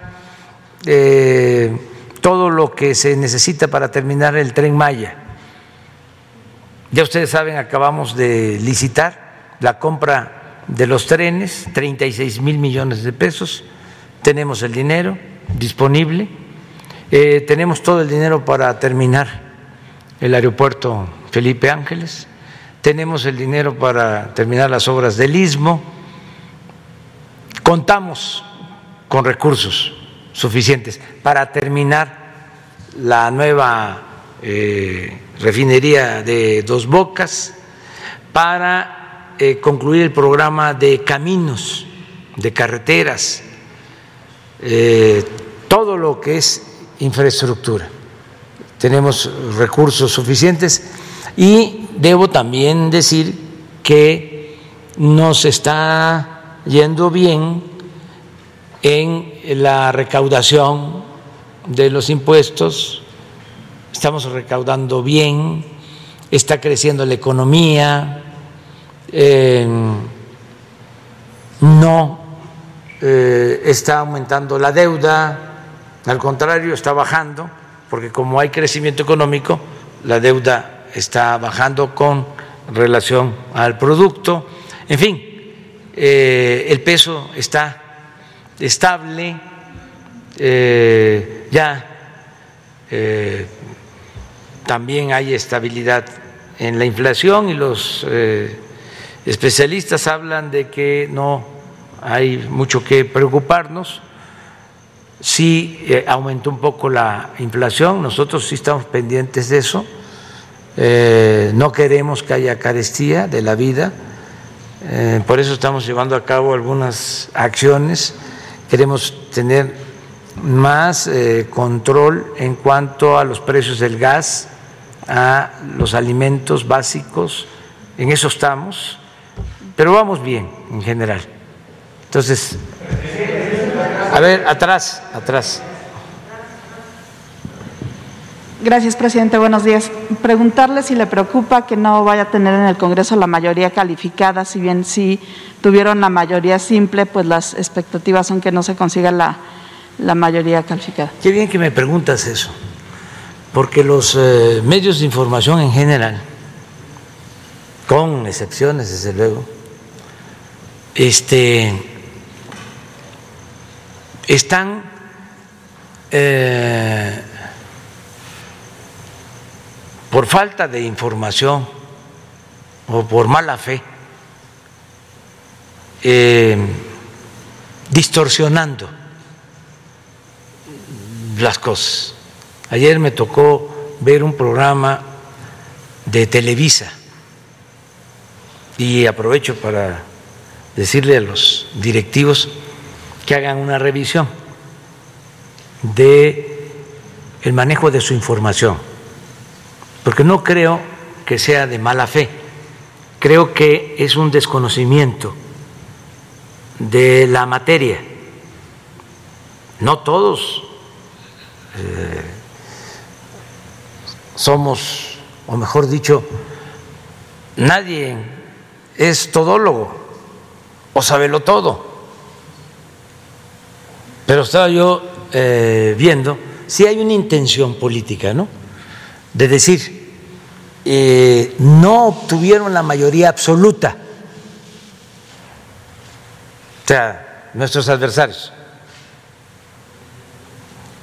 eh, todo lo que se necesita para terminar el tren Maya. Ya ustedes saben, acabamos de licitar la compra de los trenes, 36 mil millones de pesos. Tenemos el dinero disponible, eh, tenemos todo el dinero para terminar el aeropuerto Felipe Ángeles. Tenemos el dinero para terminar las obras del istmo, contamos con recursos suficientes para terminar la nueva eh, refinería de Dos Bocas, para eh, concluir el programa de caminos, de carreteras, eh, todo lo que es infraestructura. Tenemos recursos suficientes y debo también decir que nos está yendo bien en la recaudación de los impuestos, estamos recaudando bien, está creciendo la economía, eh, no eh, está aumentando la deuda, al contrario, está bajando, porque como hay crecimiento económico, la deuda está bajando con relación al producto. En fin, eh, el peso está estable, ya también hay estabilidad en la inflación y los eh, especialistas hablan de que no hay mucho que preocuparnos. Sí eh, aumentó un poco la inflación, nosotros sí estamos pendientes de eso. Eh, no queremos que haya carestía de la vida, por eso estamos llevando a cabo algunas acciones. Queremos tener más control en cuanto a los precios del gas, a los alimentos básicos, en eso estamos, pero vamos bien en general. Entonces, a ver, atrás, atrás. Gracias, presidente. Buenos días. Preguntarle si le preocupa que no vaya a tener en el Congreso la mayoría calificada, si bien sí tuvieron la mayoría simple, pues las expectativas son que no se consiga la, la mayoría calificada. Qué bien que me preguntas eso porque los eh, medios de información en general, con excepciones desde luego, este, están eh, por falta de información o por mala fe, eh, distorsionando las cosas. Ayer me tocó ver un programa de Televisa y aprovecho para decirle a los directivos que hagan una revisión de el manejo de su información, porque no creo que sea de mala fe, creo que es un desconocimiento de la materia. No todos eh, somos, o mejor dicho, nadie es todólogo o sabelo todo. Pero estaba yo eh, viendo si hay una intención política, ¿no? De decir, eh, no obtuvieron la mayoría absoluta, o sea, nuestros adversarios.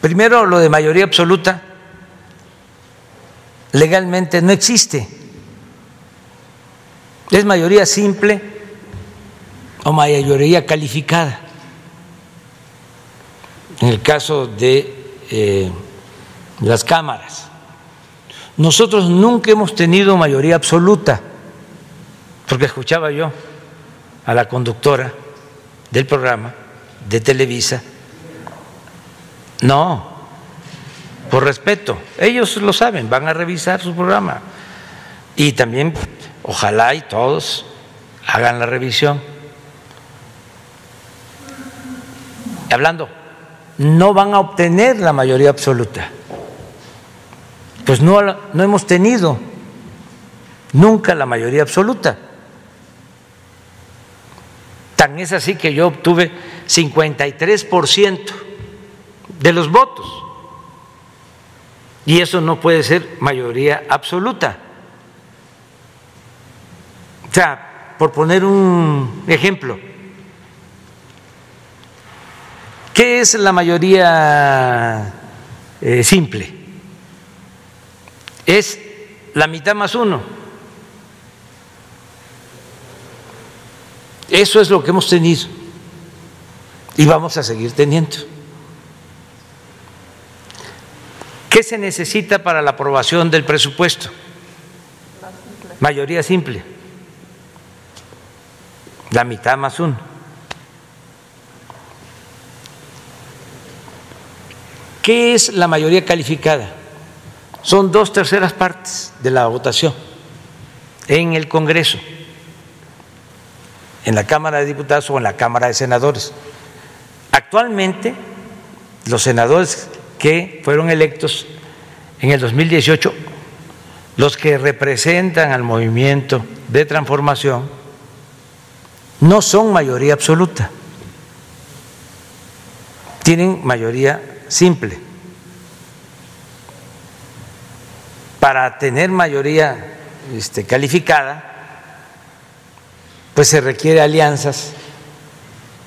Primero, lo de mayoría absoluta legalmente no existe. Es mayoría simple o mayoría calificada. En el caso de eh, las cámaras. Nosotros nunca hemos tenido mayoría absoluta, porque escuchaba yo a la conductora del programa de Televisa. No, por respeto. Ellos lo saben, van a revisar su programa. Y también, ojalá y todos hagan la revisión. Hablando, no van a obtener la mayoría absoluta. Pues no, no hemos tenido nunca la mayoría absoluta. Tan es así que yo obtuve 53% de los votos. Y eso no puede ser mayoría absoluta. O sea, por poner un ejemplo, ¿qué es la mayoría eh, simple? Es la mitad más uno. Eso es lo que hemos tenido y vamos a seguir teniendo. ¿Qué se necesita para la aprobación del presupuesto? Mayoría simple. La mitad más uno. ¿Qué es la mayoría calificada? Son dos terceras partes de la votación en el Congreso, en la Cámara de Diputados o en la Cámara de Senadores. Actualmente, los senadores que fueron electos en el 2018, los que representan al movimiento de transformación, no son mayoría absoluta, tienen mayoría simple. Para tener mayoría este, calificada, pues se requiere alianzas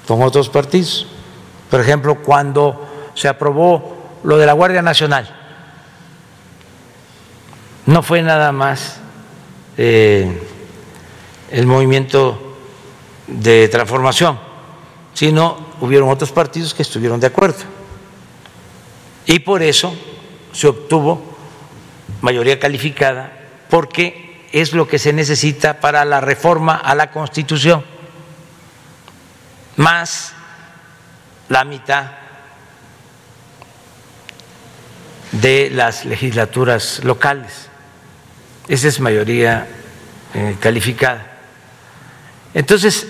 con otros partidos. Por ejemplo, cuando se aprobó lo de la Guardia Nacional, no fue nada más eh, el movimiento de transformación, sino hubieron otros partidos que estuvieron de acuerdo. Y por eso se obtuvo mayoría calificada, porque es lo que se necesita para la reforma a la Constitución, más la mitad de las legislaturas locales. Esa es mayoría eh, calificada. Entonces,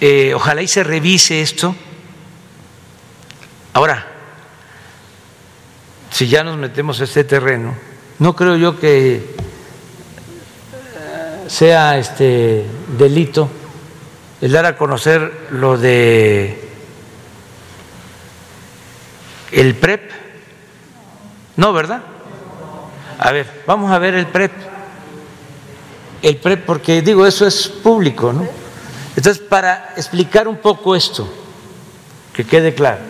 eh, ojalá y se revise esto. Ahora, si ya nos metemos a este terreno, no creo yo que eh, sea este delito el dar a conocer lo de el PREP. No, ¿verdad? A ver, vamos a ver el PREP. El PREP, porque digo, eso es público, ¿no? Entonces, para explicar un poco esto, que quede claro.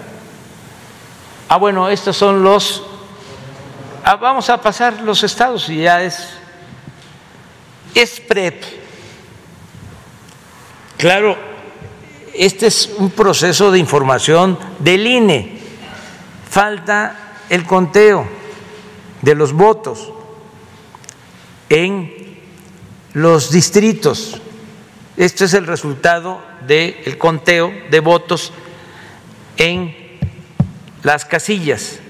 Ah, bueno, estos son los... Ah, vamos a pasar los estados y ya es... Es PREP. Claro, este es un proceso de información del INE. Falta el conteo de los votos en los distritos. Este es el resultado del conteo de votos en las casillas.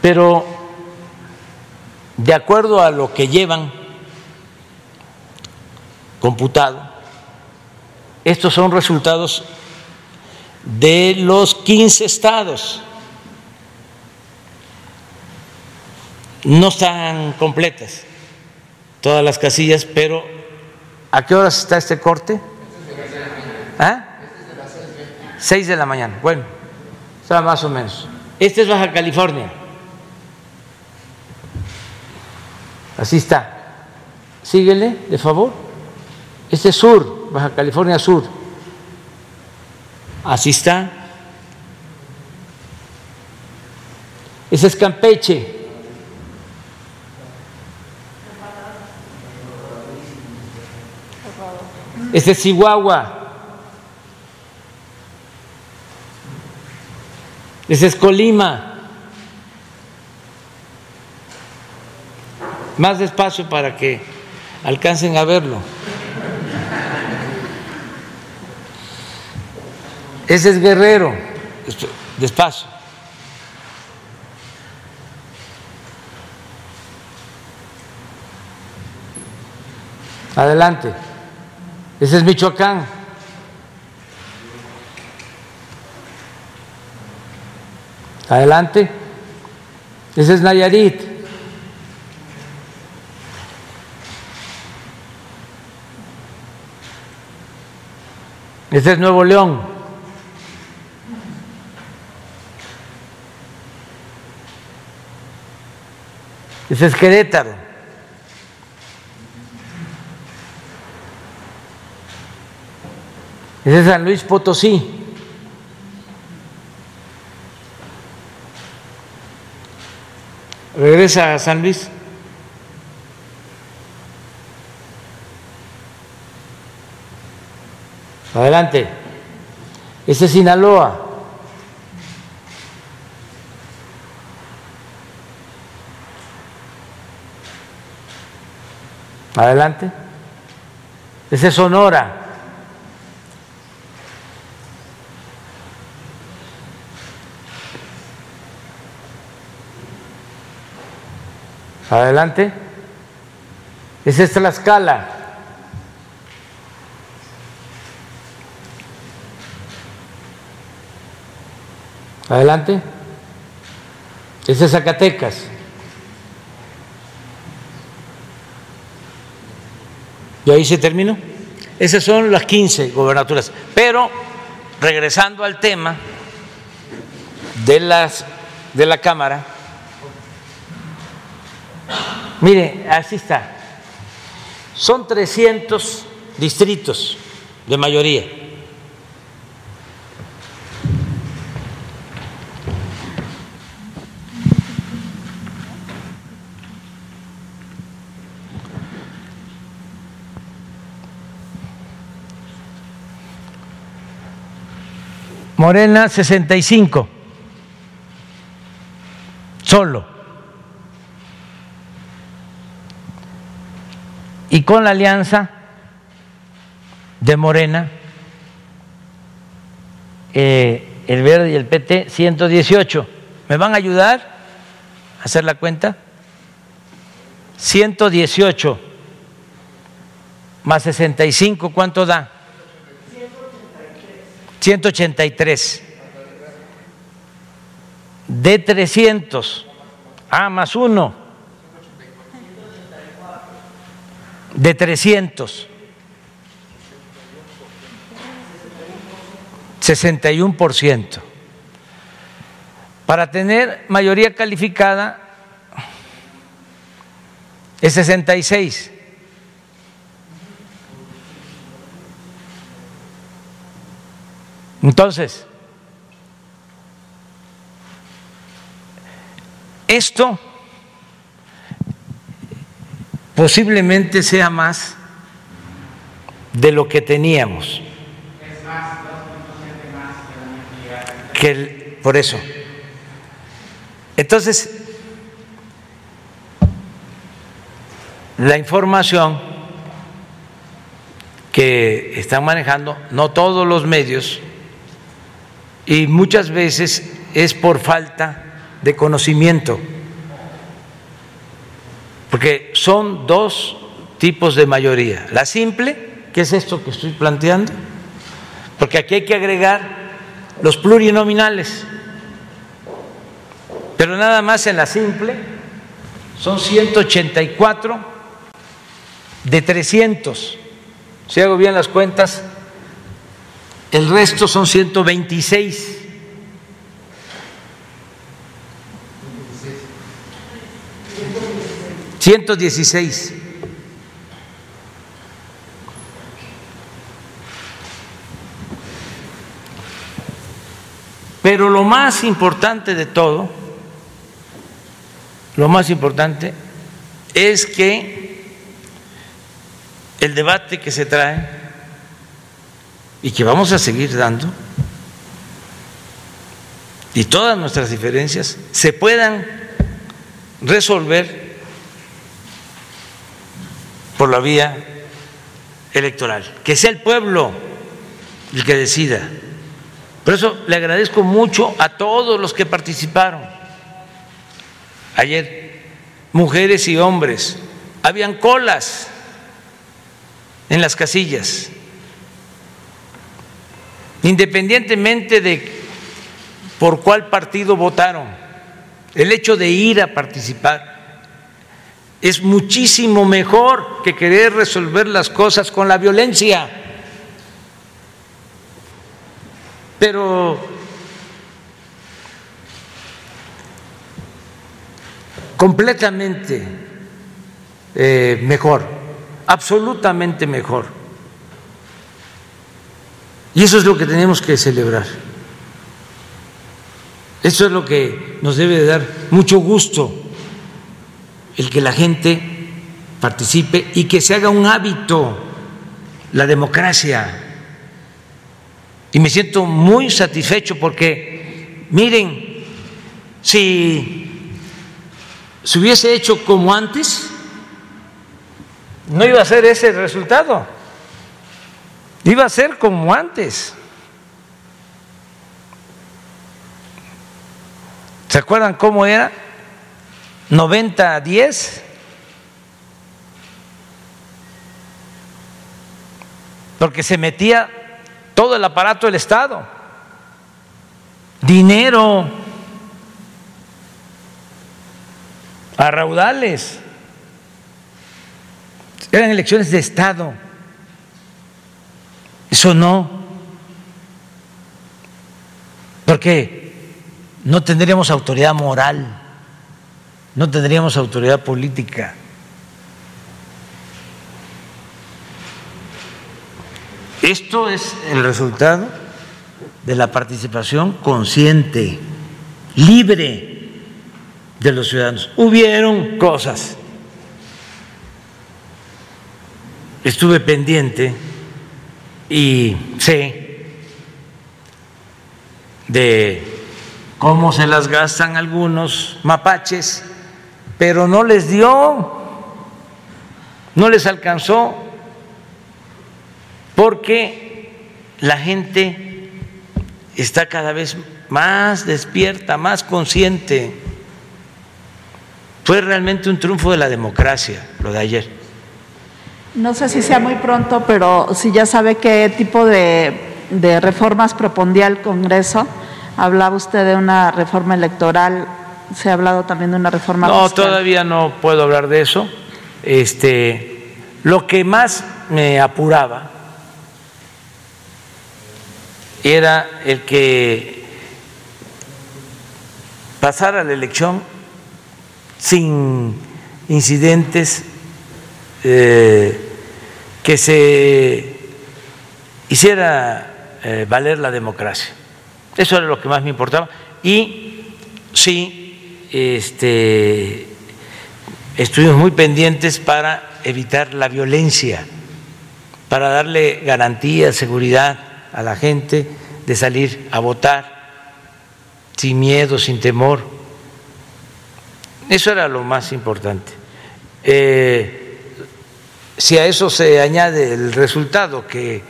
Pero de acuerdo a lo que llevan computado, estos son resultados de los 15 estados. No están completas todas las casillas, pero ¿a qué horas está este corte? ¿Ah? Seis de la mañana. Bueno, está más o menos. Este es Baja California. Así está. Síguele, de favor. Este es sur, Baja California Sur. Así está. Ese es Campeche. Este es Chihuahua. Ese es Colima. Más despacio para que alcancen a verlo. Ese es Guerrero. Despacio. Adelante. Ese es Michoacán. Adelante. Ese es Nayarit. Ese es Nuevo León. Ese es Querétaro. Ese es San Luis Potosí. Regresa a San Luis. Adelante. Este es Sinaloa. Adelante. Ese es Sonora. Adelante. Ese es Tlaxcala. Adelante. Ese es Zacatecas. Y ahí se terminó. Esas son las 15 gobernaturas. Pero, regresando al tema de, las, de la Cámara, mire, así está. Son 300 distritos de mayoría. Morena 65, solo. Y con la alianza de Morena, eh, el Verde y el PT 118. ¿Me van a ayudar a hacer la cuenta? 118 más 65, ¿cuánto da? 183. De 300. A más 1. De 300. 61%. Para tener mayoría calificada es 66. Entonces, esto posiblemente sea más de lo que teníamos. Que el, por eso. Entonces, la información que están manejando, no todos los medios, y muchas veces es por falta de conocimiento, porque son dos tipos de mayoría. La simple, que es esto que estoy planteando, porque aquí hay que agregar los plurinominales, pero nada más en la simple son 184 de 300. Si hago bien las cuentas, el resto son 126. Ciento dieciséis. Pero lo más importante de todo, lo más importante es que el debate que se trae y que vamos a seguir dando, y todas nuestras diferencias se puedan resolver por la vía electoral, que sea el pueblo el que decida. Por eso le agradezco mucho a todos los que participaron. Ayer, mujeres y hombres, habían colas en las casillas independientemente de por cuál partido votaron, el hecho de ir a participar es muchísimo mejor que querer resolver las cosas con la violencia. Pero completamente eh, mejor, absolutamente mejor. Y eso es lo que tenemos que celebrar. Eso es lo que nos debe de dar mucho gusto, el que la gente participe y que se haga un hábito la democracia. Y me siento muy satisfecho porque, miren, si se hubiese hecho como antes, no iba a ser ese el resultado, iba a ser como antes. ¿Se acuerdan cómo era? 90 a 10. Porque se metía todo el aparato del Estado, dinero, a raudales. Eran elecciones de Estado. Eso no. Porque no tendríamos autoridad moral, no tendríamos autoridad política. Esto es el resultado de la participación consciente, libre de los ciudadanos. Hubieron cosas. Estuve pendiente y sé de cómo se las gastan algunos mapaches, pero no les dio, no les alcanzó porque la gente está cada vez más despierta, más consciente. Fue realmente un triunfo de la democracia lo de ayer. No sé si sea muy pronto, pero si ya sabe qué tipo de, reformas propondía el Congreso. Hablaba usted de una reforma electoral, se ha hablado también de una reforma. No, todavía no puedo hablar de eso. Este, lo que más me apuraba era el que pasara la elección sin incidentes, eh, que se hiciera eh, valer la democracia. Eso era lo que más me importaba. Y sí, este, estuvimos muy pendientes para evitar la violencia, para darle garantía, seguridad a la gente de salir a votar sin miedo, sin temor. Eso era lo más importante. Eh, si a eso se añade el resultado que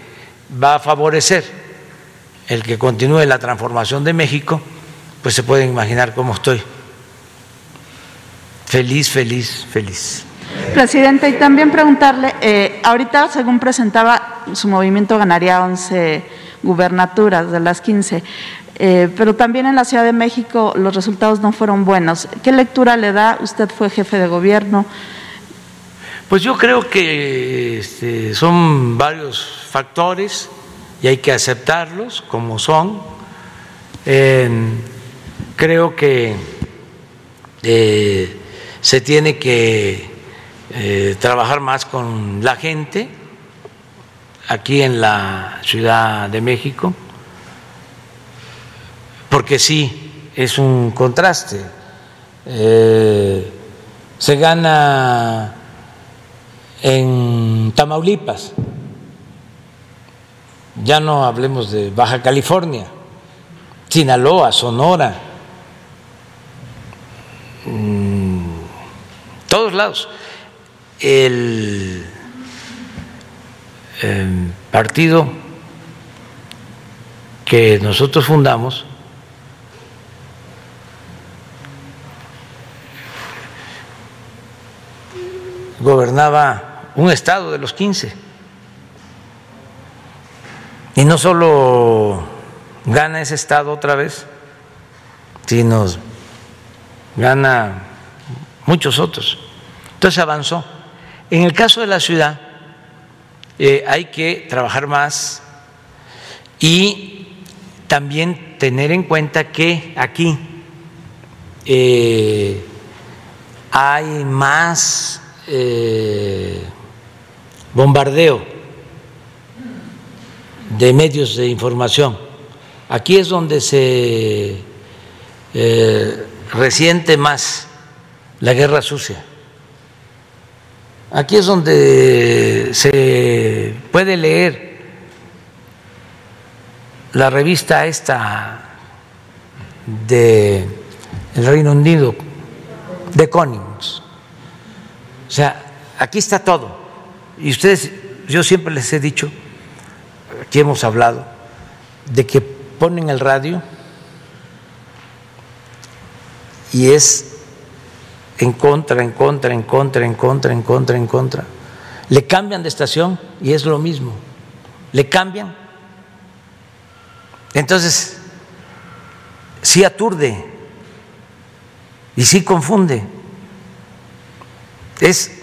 va a favorecer el que continúe la transformación de México, pues se pueden imaginar cómo estoy. Feliz, feliz, feliz. Presidente, y también preguntarle, eh, ahorita según presentaba, su movimiento ganaría 11 gubernaturas de las 15, eh, pero también en la Ciudad de México los resultados no fueron buenos. ¿Qué lectura le da? Usted fue jefe de gobierno. Pues yo creo que este, son varios factores y hay que aceptarlos como son. creo que eh, se tiene que eh, trabajar más con la gente aquí en la Ciudad de México, porque sí, es un contraste. Eh, se gana en Tamaulipas, ya no hablemos de Baja California, Sinaloa, Sonora, mm, todos lados. El em, partido que nosotros fundamos gobernaba un estado de los 15 y no solo gana ese estado otra vez, sino gana muchos otros. Entonces avanzó. En el caso de la ciudad eh, hay que trabajar más y también tener en cuenta que aquí eh, hay más eh, bombardeo de medios de información. Aquí es donde se resiente más la guerra sucia. Aquí es donde se puede leer la revista esta de el Reino Unido, de Connings. O sea, aquí está todo. Y ustedes, yo siempre les he dicho, aquí hemos hablado, de que ponen el radio y es en contra, en contra, en contra, en contra, en contra, en contra. Le cambian de estación y es lo mismo. Le cambian. Entonces, sí aturde y sí confunde. Es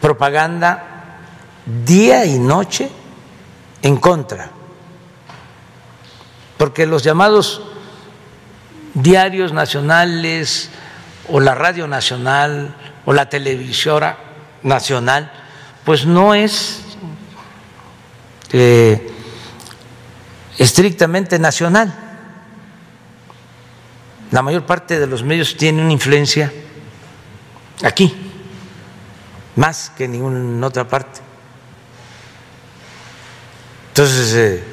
propaganda día y noche en contra. Porque los llamados diarios nacionales o la radio nacional o la televisora nacional, pues no es eh, estrictamente nacional. La mayor parte de los medios tiene una influencia aquí, más que en ninguna otra parte. Entonces, eh,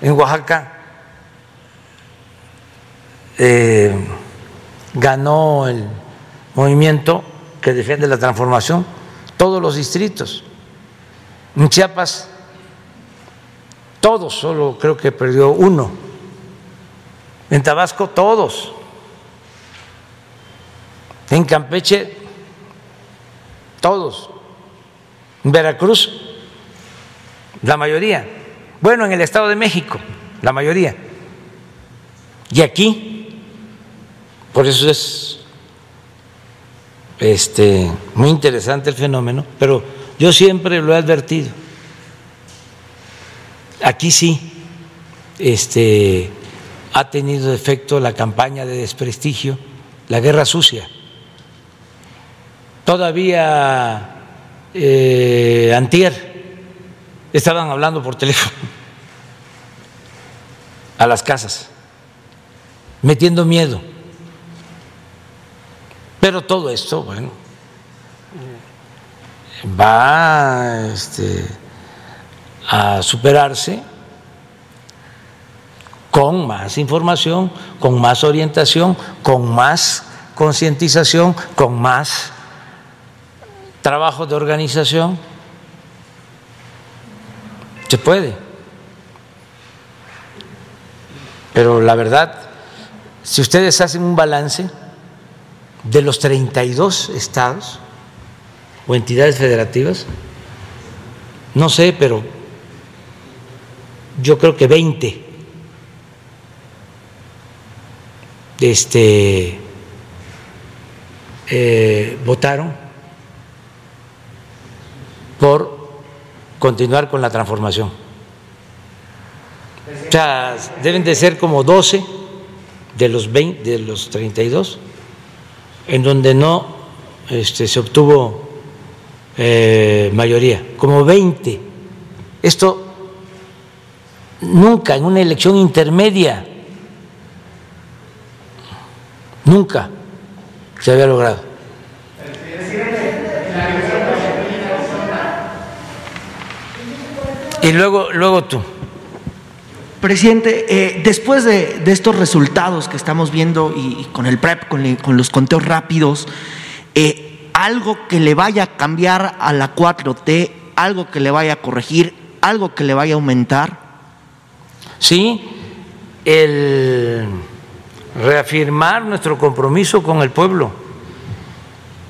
en Oaxaca eh, ganó el movimiento que defiende la transformación, todos los distritos. En Chiapas, todos, solo creo que perdió uno. En Tabasco, todos. En Campeche, todos. En Veracruz, la mayoría. Bueno, en el Estado de México, la mayoría. Y aquí, por eso es este, muy interesante el fenómeno, pero yo siempre lo he advertido. Aquí sí este, ha tenido efecto la campaña de desprestigio, la guerra sucia. Todavía eh, antier estaban hablando por teléfono a las casas, metiendo miedo. Pero todo esto, bueno, va este, a superarse con más información, con más orientación, con más concientización, con más trabajo de organización. Se puede. Pero la verdad, si ustedes hacen un balance, de los 32 estados o entidades federativas, no sé, pero yo creo que 20 este, eh, votaron por continuar con la transformación. O sea, deben de ser como 12 de los 20, de los 32 en donde no este, se obtuvo eh, mayoría, como 20. Esto nunca en una elección intermedia, nunca se había logrado. Y luego, luego tú. Presidente, eh, después de, estos resultados que estamos viendo y, con el PREP, con, los conteos rápidos, eh, algo que le vaya a cambiar a la 4T, algo que le vaya a corregir, algo que le vaya a aumentar. Sí, el reafirmar nuestro compromiso con el pueblo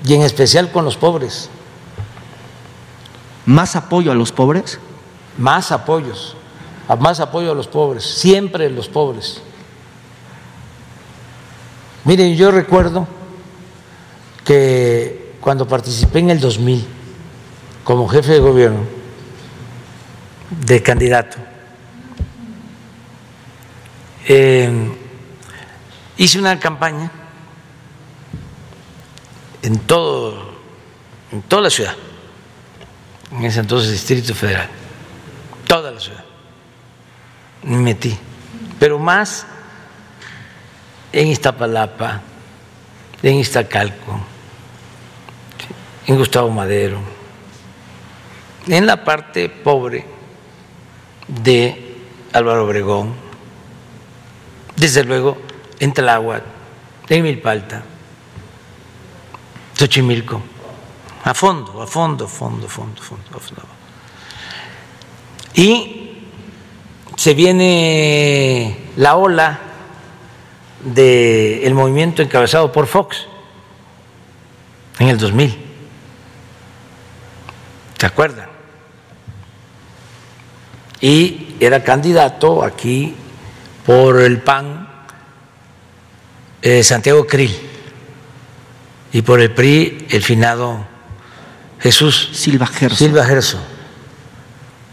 y en especial con los pobres. ¿Más apoyo a los pobres? Más apoyos más apoyo a los pobres, siempre los pobres. Miren, yo recuerdo que cuando participé en el 2000 como jefe de gobierno, de candidato, hice una campaña en todo, en toda la ciudad, en ese entonces Distrito Federal, toda la ciudad. Me metí, pero más en Iztapalapa, en Iztacalco, en Gustavo Madero, en la parte pobre de Álvaro Obregón, desde luego en Tláhuac, en Milpalta, Xochimilco, a fondo, a fondo, fondo, fondo, fondo, a fondo. Y se viene la ola del movimiento encabezado por Fox en el 2000. ¿Se acuerdan? Y era candidato aquí por el PAN eh, Santiago Krill y por el PRI el finado Jesús Silva Gerso. Silva Gerso.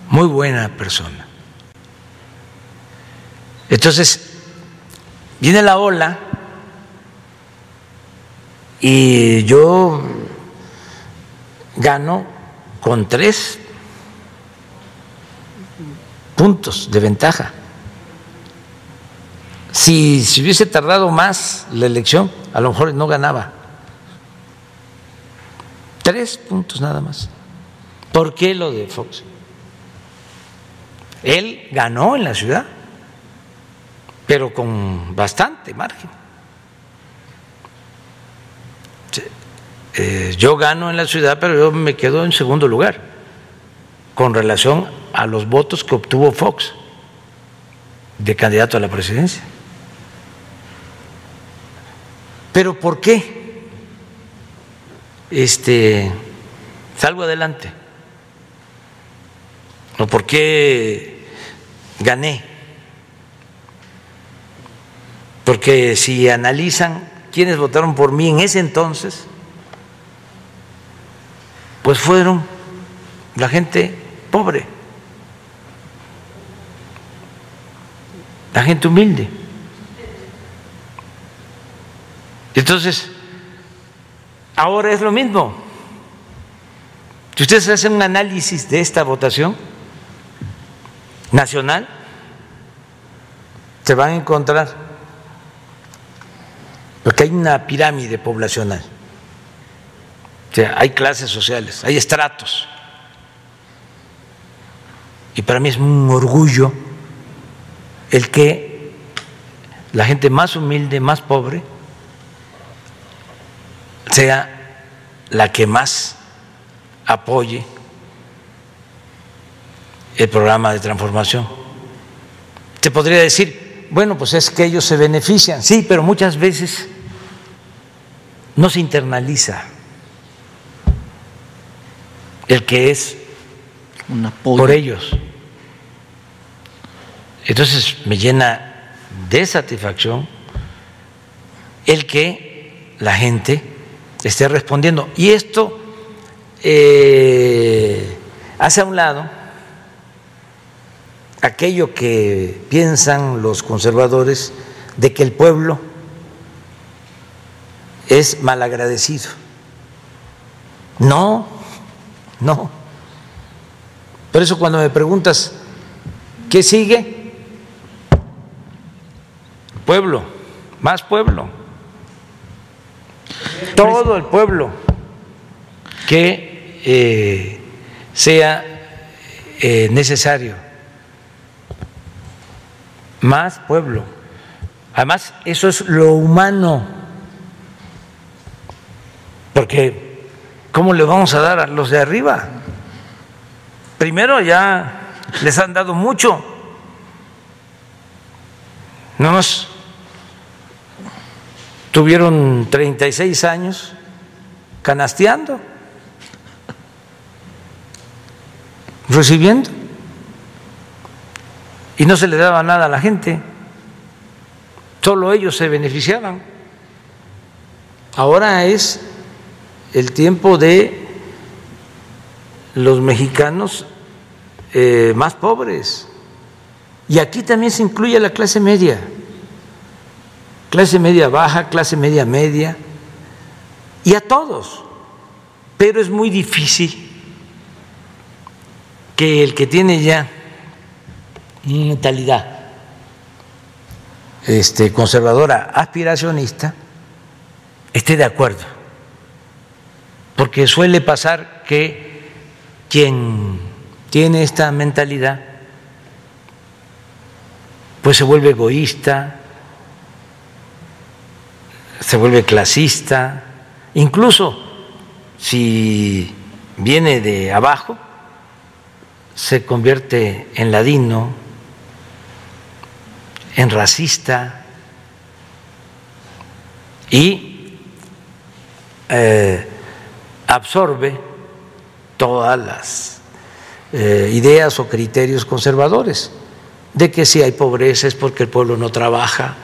Muy buena persona. Entonces, viene la ola y yo gano con tres puntos de ventaja. Si se hubiese tardado más la elección, a lo mejor no ganaba. Tres puntos nada más. ¿Por qué lo de Fox? Él ganó en la ciudad, pero con bastante margen. Eh, yo gano en la ciudad, pero yo me quedo en segundo lugar con relación a los votos que obtuvo Fox de candidato a la presidencia. Pero ¿por qué este, salgo adelante? ¿O por qué gané? Porque si analizan quiénes votaron por mí en ese entonces, pues fueron la gente pobre, la gente humilde. Entonces, ahora es lo mismo. Si ustedes hacen un análisis de esta votación nacional, se van a encontrar, porque hay una pirámide poblacional, o sea, hay clases sociales, hay estratos. Y para mí es un orgullo el que la gente más humilde, más pobre, sea la que más apoye el programa de transformación. Se podría decir, bueno, pues es que ellos se benefician, sí, pero muchas veces no se internaliza el que es por ellos. Entonces me llena de satisfacción el que la gente esté respondiendo. Y esto eh, hace a un lado aquello que piensan los conservadores de que el pueblo es malagradecido. No, no. Por eso cuando me preguntas, ¿qué sigue? Pueblo, más pueblo. Todo el pueblo que eh, sea eh, necesario. Más pueblo. Además, eso es lo humano. Porque, ¿cómo le vamos a dar a los de arriba? Primero ya les han dado mucho. No nos tuvieron 36 años canasteando, recibiendo, y no se le daba nada a la gente, solo ellos se beneficiaban. Ahora es el tiempo de los mexicanos eh, más pobres. Y aquí también se incluye la clase media, clase media baja, clase media media, y a todos. Pero es muy difícil que el que tiene ya mentalidad este, conservadora, aspiracionista, esté de acuerdo. Porque suele pasar que quien tiene esta mentalidad pues se vuelve egoísta, se vuelve clasista, incluso si viene de abajo, se convierte en ladino, en racista y eh, absorbe todas las eh, ideas o criterios conservadores de que si hay pobreza es porque el pueblo no trabaja,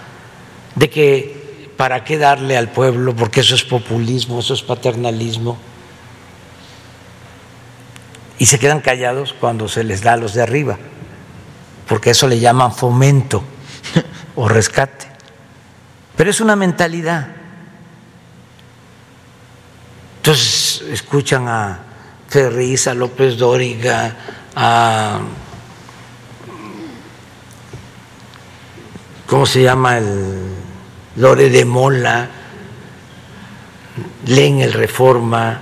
de que para qué darle al pueblo porque eso es populismo, eso es paternalismo. Y se quedan callados cuando se les da a los de arriba, porque eso le llaman fomento o rescate. Pero es una mentalidad. Entonces escuchan a Ferriz, a López Dóriga, a ¿cómo se llama? El Lore de Mola, leen el Reforma,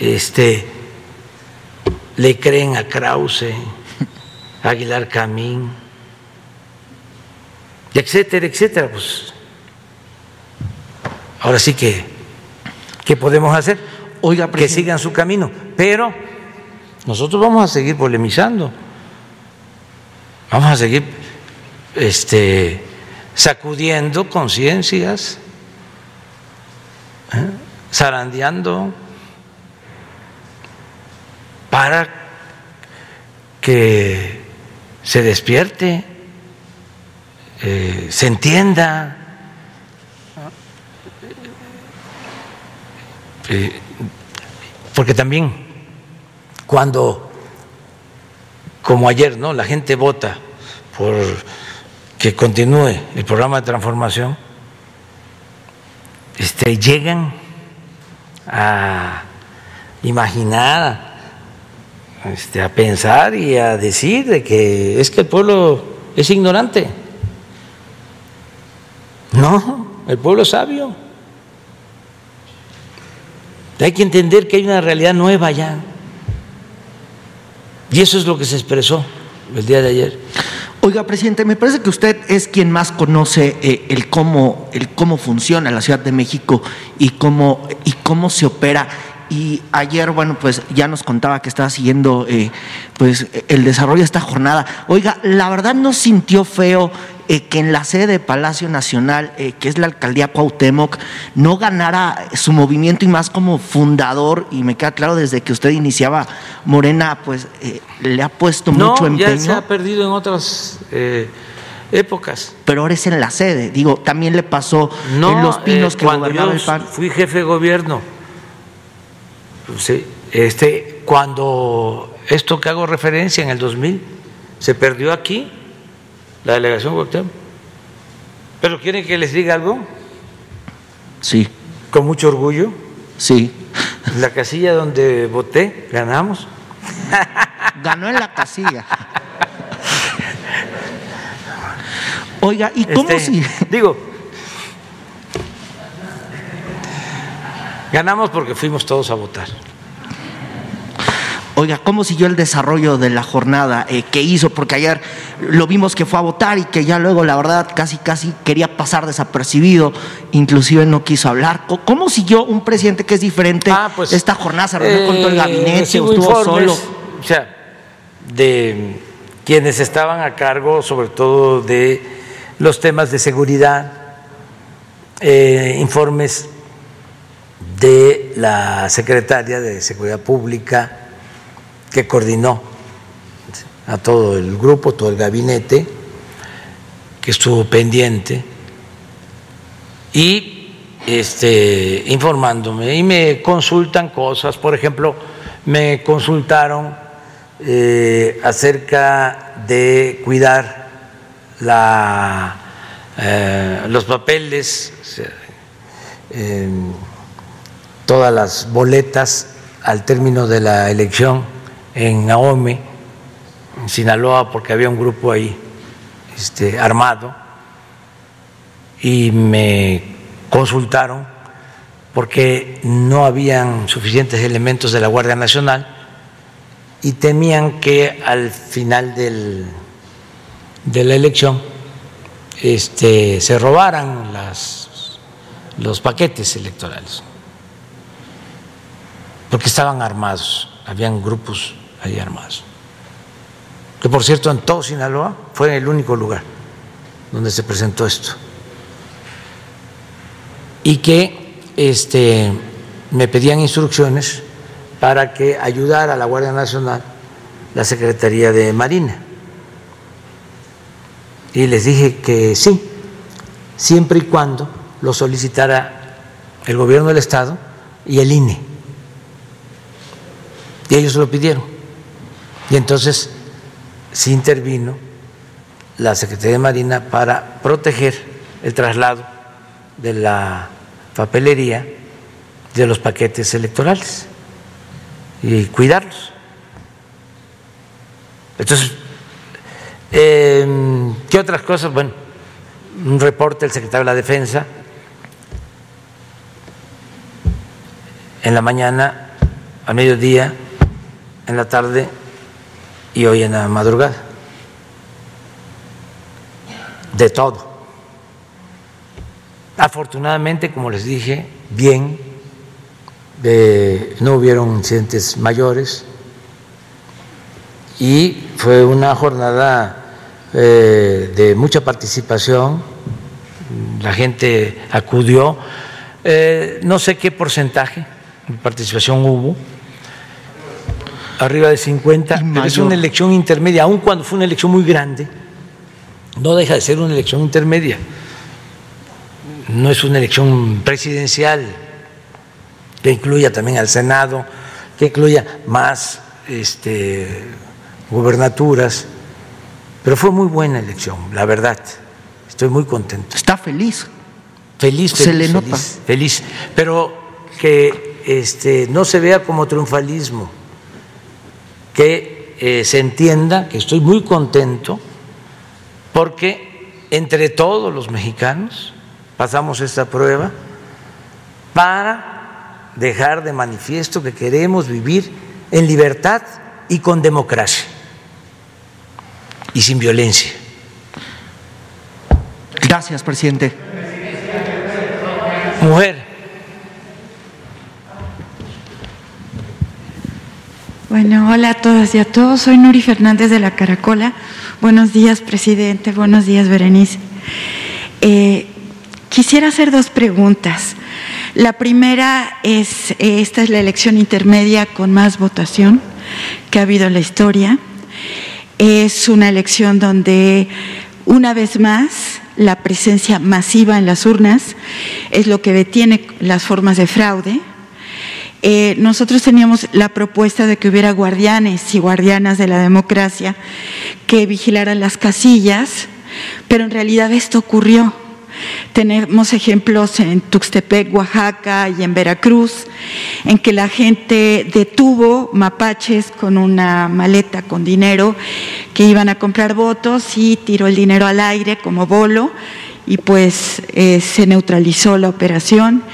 este, le creen a Krause, Aguilar Camín, etcétera, etcétera. Pues ahora sí que, ¿qué podemos hacer? Oiga, que sigan su camino, pero nosotros vamos a seguir polemizando. Vamos a seguir este, sacudiendo conciencias, ¿eh? zarandeando para que se despierte, eh, se entienda. Eh, porque también cuando como ayer, ¿no? La gente vota por que continúe el programa de transformación, este, llegan a imaginar, este, a pensar y a decir de que es que el pueblo es ignorante. No, el pueblo es sabio. Hay que entender que hay una realidad nueva ya. Y eso es lo que se expresó el día de ayer. Oiga, presidente, me parece que usted es quien más conoce eh, el, cómo, el cómo funciona la Ciudad de México y cómo, y cómo se opera. Y ayer, bueno, pues ya nos contaba que estaba siguiendo eh, pues, el desarrollo de esta jornada. Oiga, la verdad no sintió feo eh, que en la sede de Palacio Nacional, eh, que es la alcaldía Cuauhtémoc, no ganara su movimiento y más como fundador, y me queda claro desde que usted iniciaba Morena, pues le ha puesto mucho empeño. Ya se ha perdido en otras épocas. Pero ahora es en la sede, digo, también le pasó en Los Pinos que gobernaba el PAN. Fui jefe de gobierno Sí, este, cuando esto que hago referencia en el 2000 se perdió aquí, la delegación Cuauhtémoc. ¿Pero quieren que les diga algo? Sí. Con mucho orgullo. Sí. La casilla donde voté, ganamos. Ganó en la casilla. Oiga, ¿y cómo este, si.? Digo, ganamos porque fuimos todos a votar. Oiga, ¿cómo siguió el desarrollo de la jornada eh, que hizo? Porque ayer lo vimos que fue a votar y que ya luego, la verdad, casi, casi quería pasar desapercibido, inclusive no quiso hablar. ¿Cómo siguió un presidente que es diferente ah, pues, esta jornada? ¿Se reunió con todo el gabinete o estuvo solo? O sea, de quienes estaban a cargo, sobre todo de los temas de seguridad, eh, informes de la secretaria de Seguridad Pública, que coordinó a todo el grupo, todo el gabinete, que estuvo pendiente y este, informándome. Y me consultan cosas, por ejemplo, me consultaron eh, acerca de cuidar la, eh, los papeles, todas las boletas al término de la elección en Naomi, en Sinaloa, porque había un grupo ahí este, armado, y me consultaron porque no habían suficientes elementos de la Guardia Nacional y temían que al final del, de la elección este, se robaran las, los paquetes electorales, porque estaban armados, habían grupos ahí armados. Que por cierto, en todo Sinaloa fue el único lugar donde se presentó esto. Y que este, me pedían instrucciones para que ayudara a la Guardia Nacional la Secretaría de Marina. Y les dije que sí, siempre y cuando lo solicitara el gobierno del Estado y el INE. Y ellos lo pidieron. Y entonces sí intervino la Secretaría de Marina para proteger el traslado de la papelería de los paquetes electorales y cuidarlos. Entonces, em, ¿qué otras cosas? Bueno, un reporte del secretario de la Defensa en la mañana, a mediodía, en la tarde y hoy en la madrugada. De todo. Afortunadamente, como les dije, bien, no hubieron incidentes mayores y fue una jornada eh, de mucha participación, la gente acudió, eh, no sé qué porcentaje de participación hubo, arriba de 50, pero es una elección intermedia, aun cuando fue una elección muy grande, no deja de ser una elección intermedia, no es una elección presidencial que incluya también al Senado, que incluya más este, gubernaturas, pero fue muy buena elección, la verdad. Estoy muy contento. Está feliz. Feliz, feliz. Se le nota. Feliz, pero que este, no se vea como triunfalismo, que eh, se entienda que estoy muy contento porque entre todos los mexicanos pasamos esta prueba para dejar de manifiesto que queremos vivir en libertad y con democracia y sin violencia. Gracias, presidente. Mujer. Bueno, hola a todas y a todos. Soy Nuri Fernández de la Caracola. Buenos días, presidente. Buenos días, Berenice. Eh, quisiera hacer dos preguntas. La primera es, esta es la elección intermedia con más votación que ha habido en la historia. Es una elección donde, una vez más, la presencia masiva en las urnas es lo que detiene las formas de fraude. Eh, nosotros teníamos la propuesta de que hubiera guardianes y guardianas de la democracia que vigilaran las casillas, pero en realidad esto ocurrió. Tenemos ejemplos en Tuxtepec, Oaxaca y en Veracruz, en que la gente detuvo mapaches con una maleta con dinero que iban a comprar votos y tiró el dinero al aire como bolo y pues eh, se neutralizó la operación.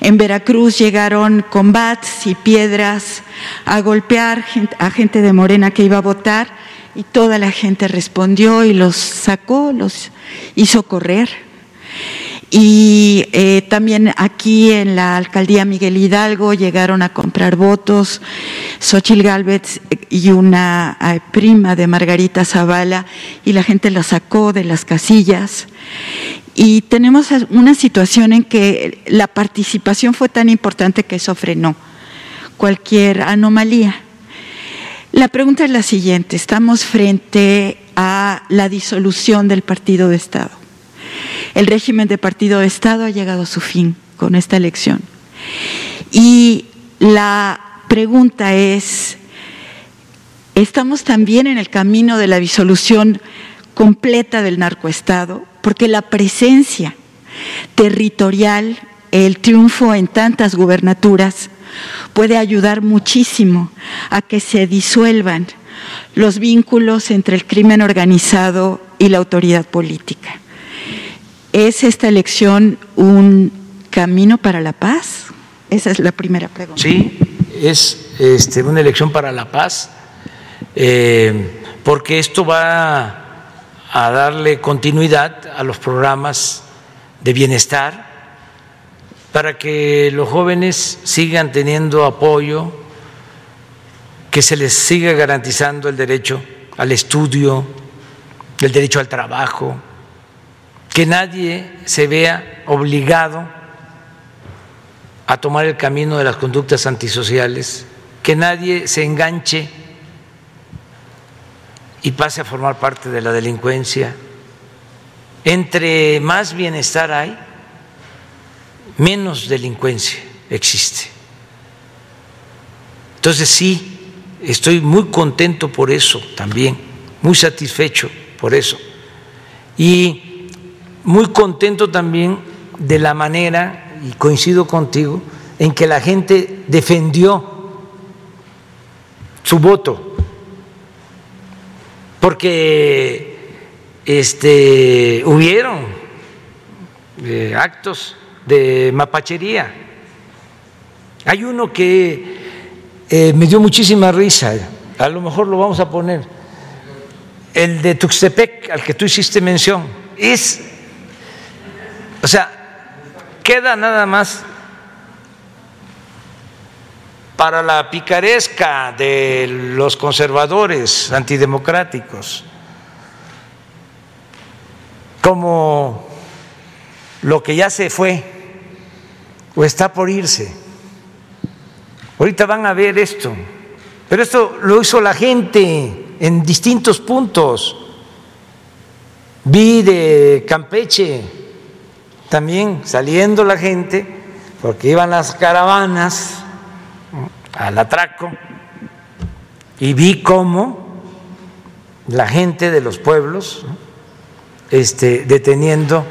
En Veracruz llegaron combates y piedras a golpear a gente de Morena que iba a votar y toda la gente respondió y los sacó, los hizo correr. Y eh, también aquí en la alcaldía Miguel Hidalgo llegaron a comprar votos Xochil Gálvez y una eh, prima de Margarita Zavala y la gente la sacó de las casillas. Y tenemos una situación en que la participación fue tan importante que eso frenó cualquier anomalía. La pregunta es la siguiente, estamos frente a la disolución del partido de Estado el régimen de partido de Estado ha llegado a su fin con esta elección. Y la pregunta es, ¿estamos también en el camino de la disolución completa del narcoestado? Porque la presencia territorial, el triunfo en tantas gubernaturas, puede ayudar muchísimo a que se disuelvan los vínculos entre el crimen organizado y la autoridad política. ¿Es esta elección un camino para la paz? Esa es la primera pregunta. Sí, es este, una elección para la paz eh, porque esto va a darle continuidad a los programas de bienestar para que los jóvenes sigan teniendo apoyo, que se les siga garantizando el derecho al estudio, el derecho al trabajo, que nadie se vea obligado a tomar el camino de las conductas antisociales, que nadie se enganche y pase a formar parte de la delincuencia. Entre más bienestar hay, menos delincuencia existe. Entonces sí, estoy muy contento por eso también, muy satisfecho por eso. Y muy contento también de la manera, y coincido contigo, en que la gente defendió su voto, porque este, hubieron eh, actos de mapachería. Hay uno que eh, me dio muchísima risa, a lo mejor lo vamos a poner, el de Tuxtepec, al que tú hiciste mención, es, o sea, queda nada más para la picaresca de los conservadores antidemocráticos, como lo que ya se fue o está por irse. Ahorita van a ver esto, pero esto lo hizo la gente en distintos puntos. Vi de Campeche también saliendo la gente, porque iban las caravanas al atraco, y vi cómo la gente de los pueblos este, deteniendo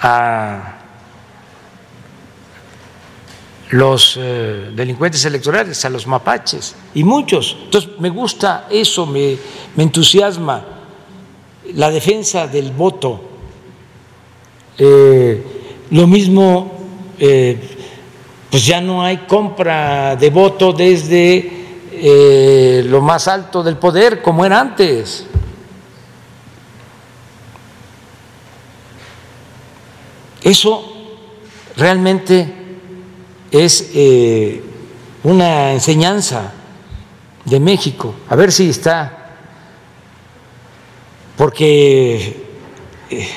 a los eh, delincuentes electorales, a los mapaches, y muchos. Entonces, me gusta eso, me, entusiasma la defensa del voto. Eh, lo mismo, eh, pues ya no hay compra de voto desde lo más alto del poder como era antes. Eso realmente es eh, una enseñanza de México, a ver si está, porque eh,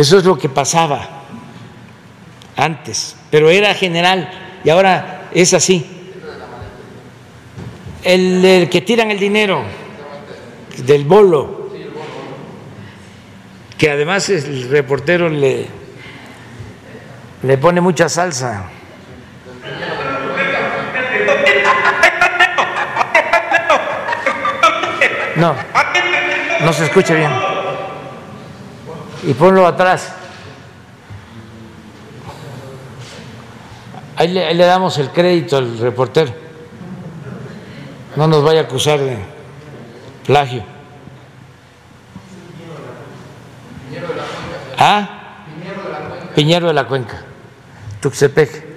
eso es lo que pasaba antes, pero era general y ahora es así. El, que tiran el dinero del bolo, que además el reportero le le pone mucha salsa. No, no se escucha bien. Y ponlo atrás. Ahí le, le, damos el crédito al reportero. No nos vaya a acusar de plagio. ¿Ah? Piñero de la Cuenca. Tuxtepec.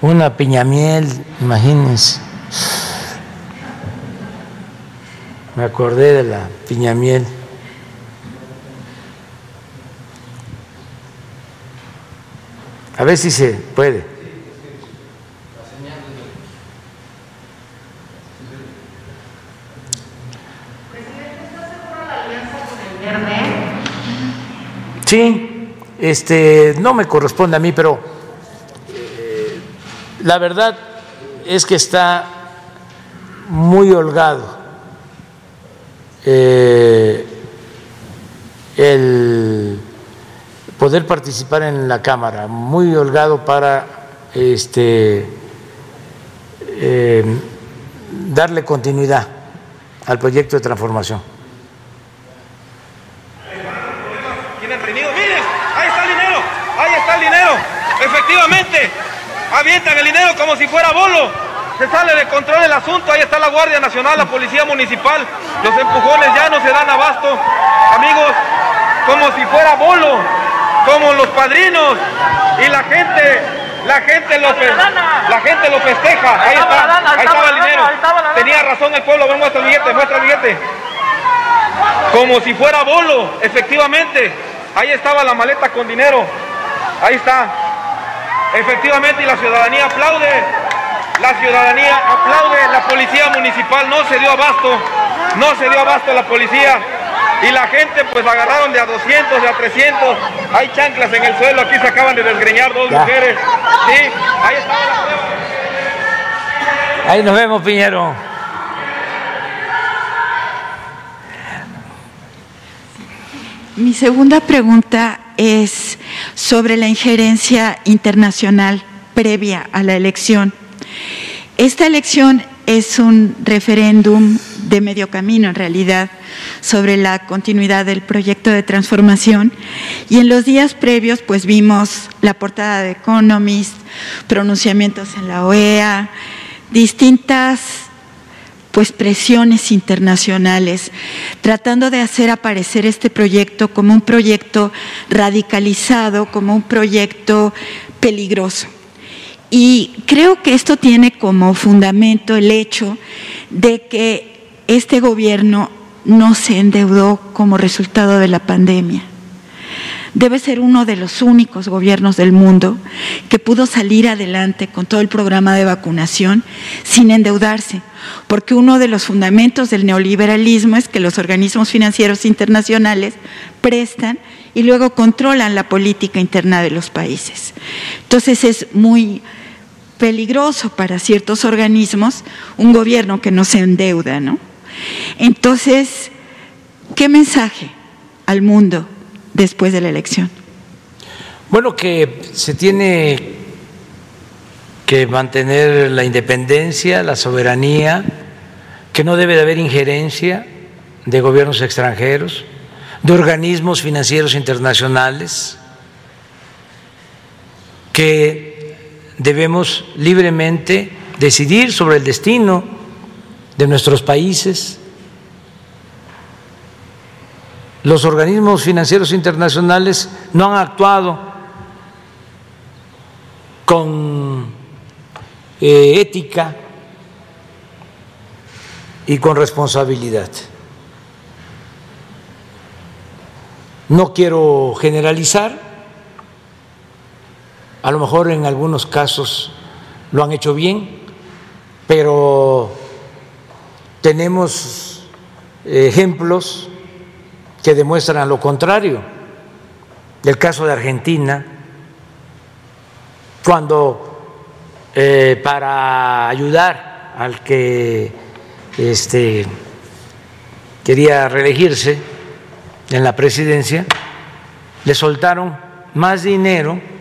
Una piñamiel, imagínense. Me acordé de la piñamiel. A ver si se puede. Sí, este, no me corresponde a mí, pero eh, la verdad es que está muy holgado eh, el poder participar en la Cámara, muy holgado para este, eh, darle continuidad al proyecto de transformación. Efectivamente, avientan el dinero como si fuera bolo. Se sale de control el asunto, ahí está la Guardia Nacional, la Policía Municipal, los empujones ya no se dan abasto. Amigos, como si fuera bolo. como los padrinos y la gente, la gente lo, la gente lo festeja. Ahí está, ahí estaba el dinero. Tenía razón el pueblo, muestra el billete, muestra el billete. Como si fuera bolo, efectivamente. Ahí estaba la maleta con dinero. Ahí está. Efectivamente, y la ciudadanía aplaude. La ciudadanía aplaude. La policía municipal no se dio abasto. No se dio abasto la policía. Y la gente pues agarraron de a 200, de a 300. Hay chanclas en el suelo. Aquí se acaban de desgreñar dos mujeres. Sí, ahí estaba la prueba. Ahí nos vemos, Piñero. Mi segunda pregunta es sobre la injerencia internacional previa a la elección. Esta elección es un referéndum de medio camino en realidad sobre la continuidad del proyecto de transformación y en los días previos pues vimos la portada de Economist, pronunciamientos en la OEA, distintas pues presiones internacionales, tratando de hacer aparecer este proyecto como un proyecto radicalizado, como un proyecto peligroso. Y creo que esto tiene como fundamento el hecho de que este gobierno no se endeudó como resultado de la pandemia debe ser uno de los únicos gobiernos del mundo que pudo salir adelante con todo el programa de vacunación sin endeudarse, porque uno de los fundamentos del neoliberalismo es que los organismos financieros internacionales prestan y luego controlan la política interna de los países. Entonces es muy peligroso para ciertos organismos un gobierno que no se endeuda, ¿no? Entonces, ¿qué mensaje al mundo después de la elección? Bueno, que se tiene que mantener la independencia, la soberanía, que no debe de haber injerencia de gobiernos extranjeros, de organismos financieros internacionales, que debemos libremente decidir sobre el destino de nuestros países los organismos financieros internacionales no han actuado con eh, ética y con responsabilidad. No quiero generalizar, a lo mejor en algunos casos lo han hecho bien, pero tenemos ejemplos que demuestran lo contrario. El caso de Argentina, cuando eh, para ayudar al que este, quería reelegirse en la presidencia, le soltaron más dinero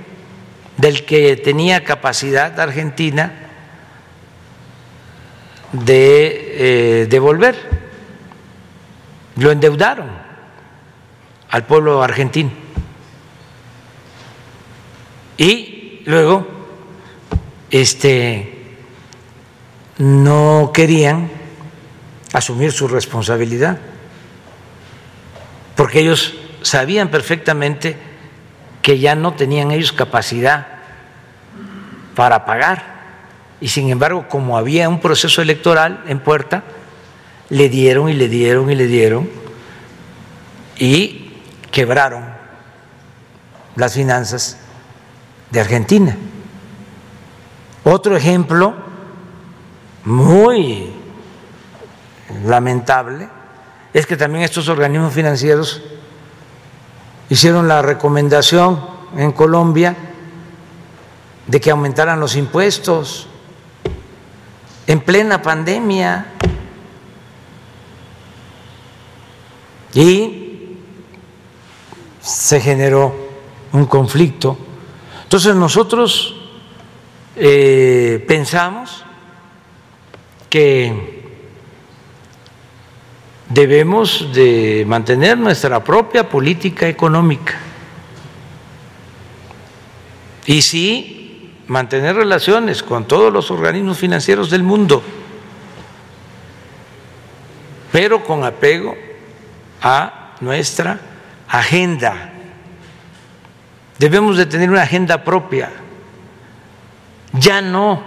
del que tenía capacidad Argentina de eh, devolver. Lo endeudaron al pueblo argentino. Y luego este no querían asumir su responsabilidad, porque ellos sabían perfectamente que ya no tenían ellos capacidad para pagar. Y sin embargo, como había un proceso electoral en puerta, le dieron y le dieron y le dieron. Y quebraron las finanzas de Argentina. Otro ejemplo muy lamentable es que también estos organismos financieros hicieron la recomendación en Colombia de que aumentaran los impuestos en plena pandemia y se generó un conflicto. Entonces nosotros eh, pensamos que debemos de mantener nuestra propia política económica. Y sí mantener relaciones con todos los organismos financieros del mundo, pero con apego a nuestra agenda. Debemos de tener una agenda propia, ya no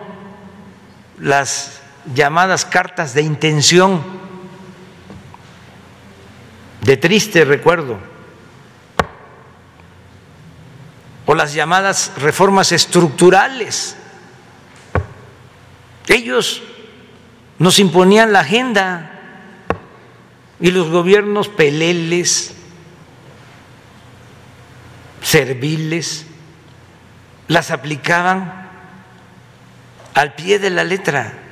las llamadas cartas de intención, de triste recuerdo, o las llamadas reformas estructurales. Ellos nos imponían la agenda y los gobiernos peleles, serviles, las aplicaban al pie de la letra.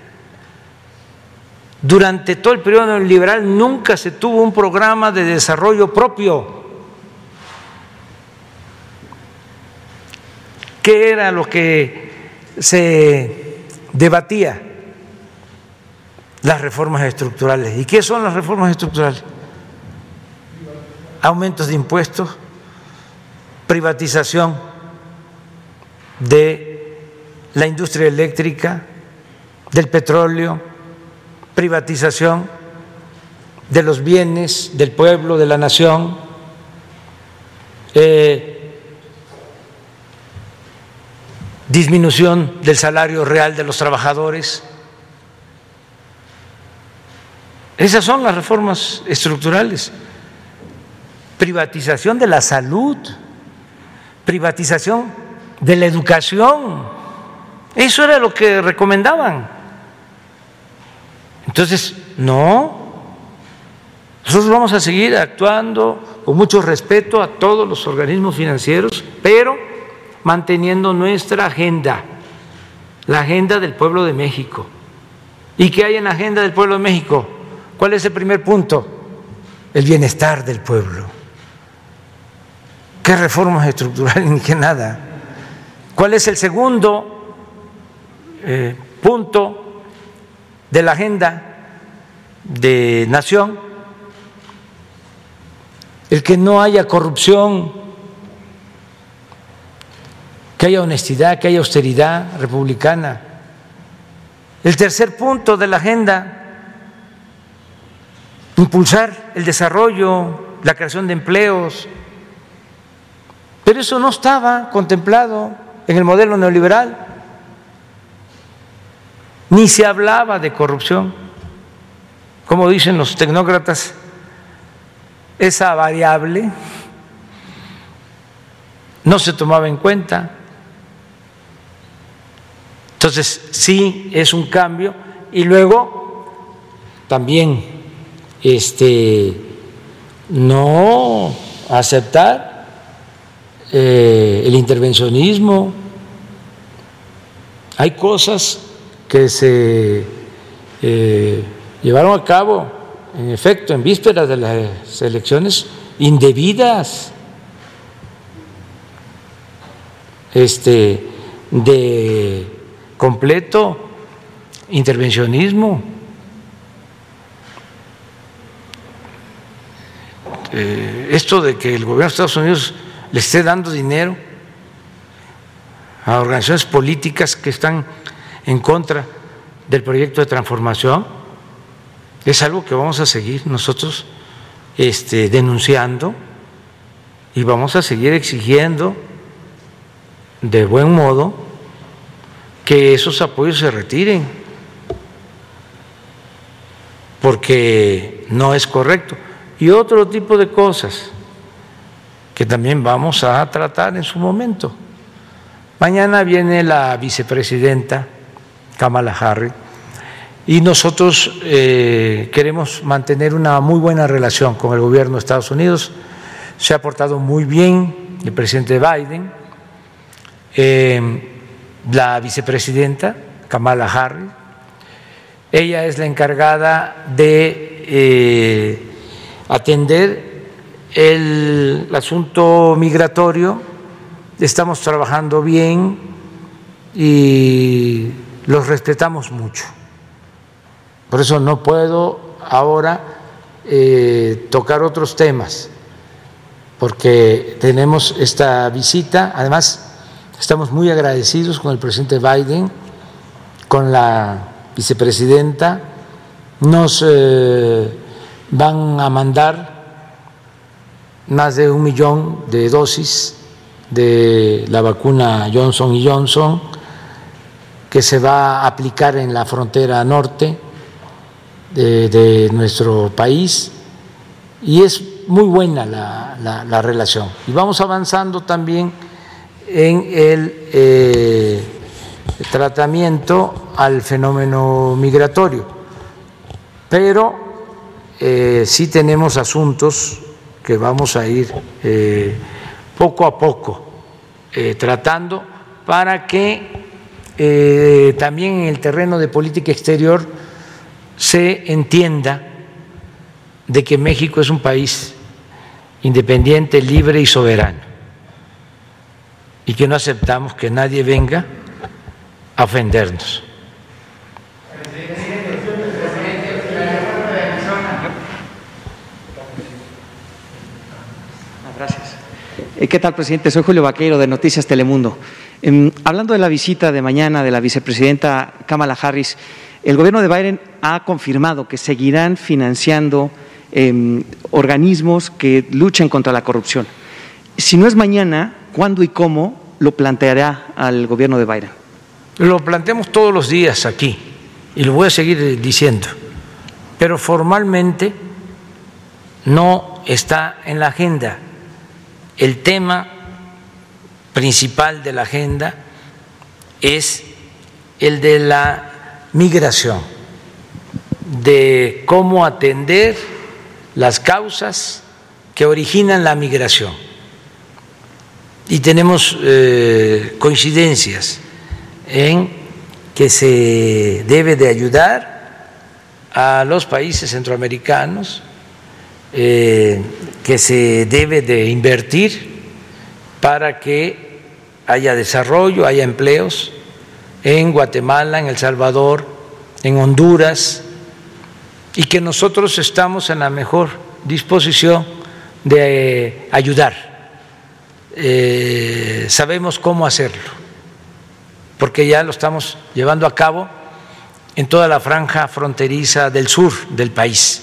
Durante todo el periodo neoliberal nunca se tuvo un programa de desarrollo propio. ¿Qué era lo que se debatía? Las reformas estructurales. ¿Y qué son las reformas estructurales? Aumentos de impuestos, privatización de la industria eléctrica, del petróleo, privatización de los bienes del pueblo, de la nación, eh, disminución del salario real de los trabajadores. Esas son las reformas estructurales. Privatización de la salud privatización de la educación. Eso era lo que recomendaban. Entonces, no, nosotros vamos a seguir actuando con mucho respeto a todos los organismos financieros, pero manteniendo nuestra agenda, la agenda del pueblo de México. ¿Y qué hay en la agenda del pueblo de México? ¿Cuál es el primer punto? El bienestar del pueblo. ¿Qué reformas estructurales ni qué nada? ¿Cuál es el segundo eh, punto de la agenda de nación? El que no haya corrupción, que haya honestidad, que haya austeridad republicana. El tercer punto de la agenda, impulsar el desarrollo, la creación de empleos, pero eso no estaba contemplado en el modelo neoliberal, ni se hablaba de corrupción. Como dicen los tecnócratas, esa variable no se tomaba en cuenta. Entonces, sí es un cambio. Y luego, también, este, no aceptar eh, el intervencionismo. Hay cosas que se eh, llevaron a cabo, en efecto, en vísperas de las elecciones indebidas, este, de completo intervencionismo. Eh, esto de que el gobierno de Estados Unidos le esté dando dinero a organizaciones políticas que están en contra del proyecto de transformación, es algo que vamos a seguir nosotros este, denunciando y vamos a seguir exigiendo de buen modo que esos apoyos se retiren, porque no es correcto. Y otro tipo de cosas que también vamos a tratar en su momento. Mañana viene la vicepresidenta Kamala Harris y nosotros eh, queremos mantener una muy buena relación con el gobierno de Estados Unidos. Se ha portado muy bien el presidente Biden, eh, la vicepresidenta Kamala Harris. Ella es la encargada de eh, atender el asunto migratorio, estamos trabajando bien y los respetamos mucho. Por eso no puedo ahora eh, tocar otros temas, porque tenemos esta visita, además estamos muy agradecidos con el presidente Biden, con la vicepresidenta, nos eh, van a mandar más de un millón de dosis de la vacuna Johnson y Johnson, que se va a aplicar en la frontera norte de, nuestro país y es muy buena la, relación. Y vamos avanzando también en el eh, tratamiento al fenómeno migratorio, pero eh, sí tenemos asuntos que vamos a ir eh, poco a poco tratando para que también en el terreno de política exterior se entienda de que México es un país independiente, libre y soberano, y que no aceptamos que nadie venga a ofendernos. Gracias. Eh, ¿Qué tal, presidente? Soy Julio Vaqueiro de Noticias Telemundo. Em, hablando de la visita de mañana de la vicepresidenta Kamala Harris, el gobierno de Biden ha confirmado que seguirán financiando em, organismos que luchen contra la corrupción. Si no es mañana, ¿cuándo y cómo lo planteará al gobierno de Biden? Lo planteamos todos los días aquí y lo voy a seguir diciendo, pero formalmente no está en la agenda. El tema principal de la agenda es el de la migración, de cómo atender las causas que originan la migración. Y tenemos eh, coincidencias en que se debe de ayudar a los países centroamericanos, eh, que se debe de invertir para que haya desarrollo, haya empleos en Guatemala, en El Salvador, en Honduras, y que nosotros estamos en la mejor disposición de eh, ayudar. Eh, sabemos cómo hacerlo, porque ya lo estamos llevando a cabo en toda la franja fronteriza del sur del país.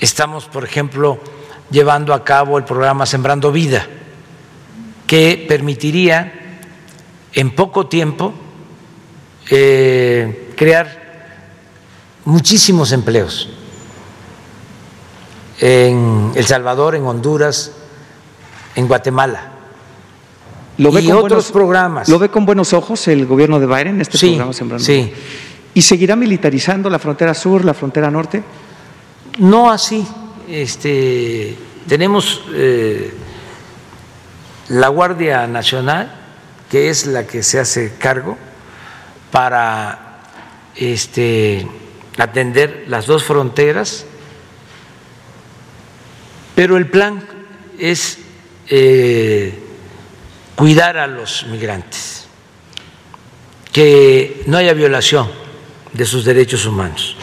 Estamos, por ejemplo, llevando a cabo el programa Sembrando Vida, que permitiría en poco tiempo eh, crear muchísimos empleos en El Salvador, en Honduras, en Guatemala. ¿Lo ve y otros programas. ¿Lo ve con buenos ojos el gobierno de Biden, este programa Sembrando? Sí. ¿Y seguirá militarizando la frontera sur, la frontera norte? No así. Este, tenemos eh, la Guardia Nacional que es la que se hace cargo para este, atender las dos fronteras, pero el plan es eh, cuidar a los migrantes, que no haya violación de sus derechos humanos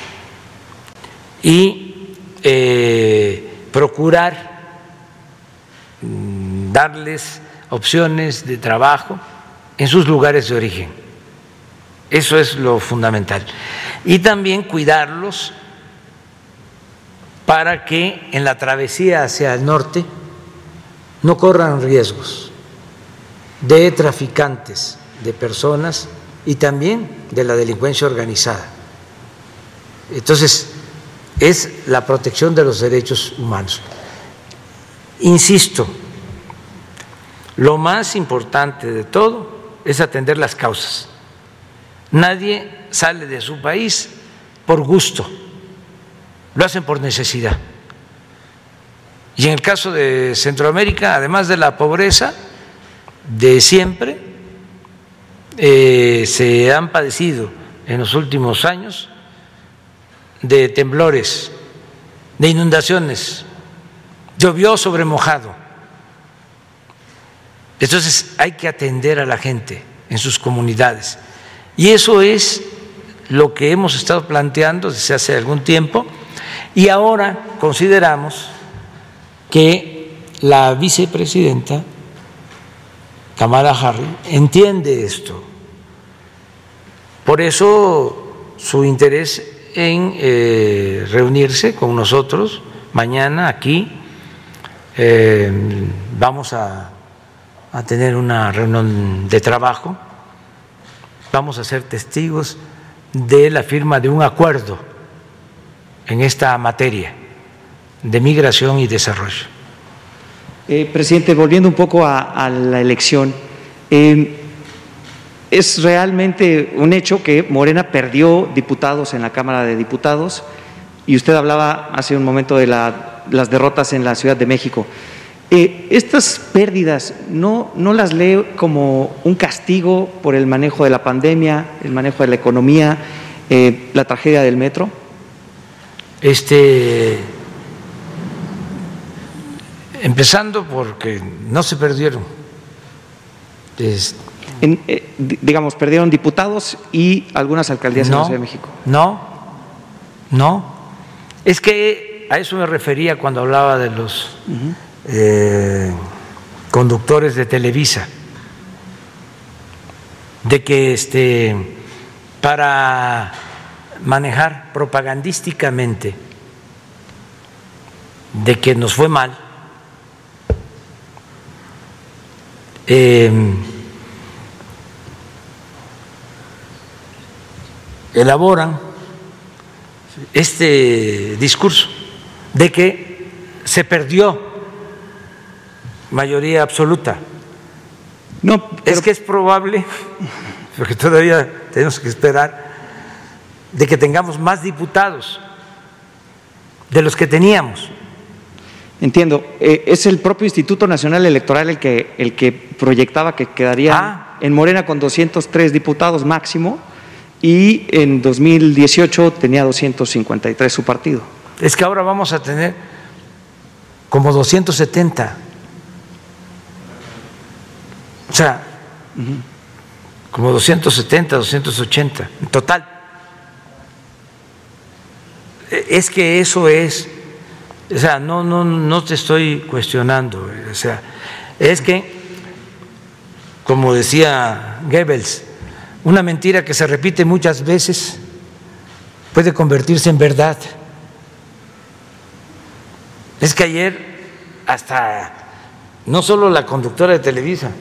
y eh, procurar mm, darles opciones de trabajo en sus lugares de origen. Eso es lo fundamental. Y también cuidarlos para que en la travesía hacia el norte no corran riesgos de traficantes de personas y también de la delincuencia organizada. Entonces, es la protección de los derechos humanos. Insisto, lo más importante de todo es atender las causas. Nadie sale de su país por gusto, lo hacen por necesidad. Y en el caso de Centroamérica, además de la pobreza de siempre, eh, se han padecido en los últimos años de temblores, de inundaciones, llovió sobre mojado entonces hay que atender a la gente en sus comunidades. Y eso es lo que hemos estado planteando desde hace algún tiempo y ahora consideramos que la vicepresidenta Kamala Harris entiende esto. Por eso su interés en eh, reunirse con nosotros mañana aquí. Eh, vamos a a tener una reunión de trabajo, vamos a ser testigos de la firma de un acuerdo en esta materia de migración y desarrollo. Eh, presidente, volviendo un poco a, la elección, eh, es realmente un hecho que Morena perdió diputados en la Cámara de Diputados y usted hablaba hace un momento de las derrotas en la Ciudad de México. Eh, estas pérdidas, ¿no, ¿no las lee como un castigo por el manejo de la pandemia, el manejo de la economía, eh, la tragedia del metro? Este, empezando porque no se perdieron. Eh, digamos, perdieron diputados y algunas alcaldías en la Ciudad de México. No, no. Es que a eso me refería cuando hablaba de los eh, conductores de Televisa, de que este, para manejar propagandísticamente de que nos fue mal, eh, elaboran este discurso de que se perdió mayoría absoluta. No, es que es probable, porque todavía tenemos que esperar, de que tengamos más diputados de los que teníamos. Entiendo. Eh, es el propio Instituto Nacional Electoral el que, el que proyectaba que quedaría ah. en Morena con 203 diputados máximo y en 2018 tenía 253 su partido. Es que ahora vamos a tener como 270. O sea, como 270, 280 en total. E, es que eso es, o sea, no, no, no te estoy cuestionando, o sea, es que, como decía Goebbels, una mentira que se repite muchas veces puede convertirse en verdad. Es que ayer hasta no solo la conductora de Televisa,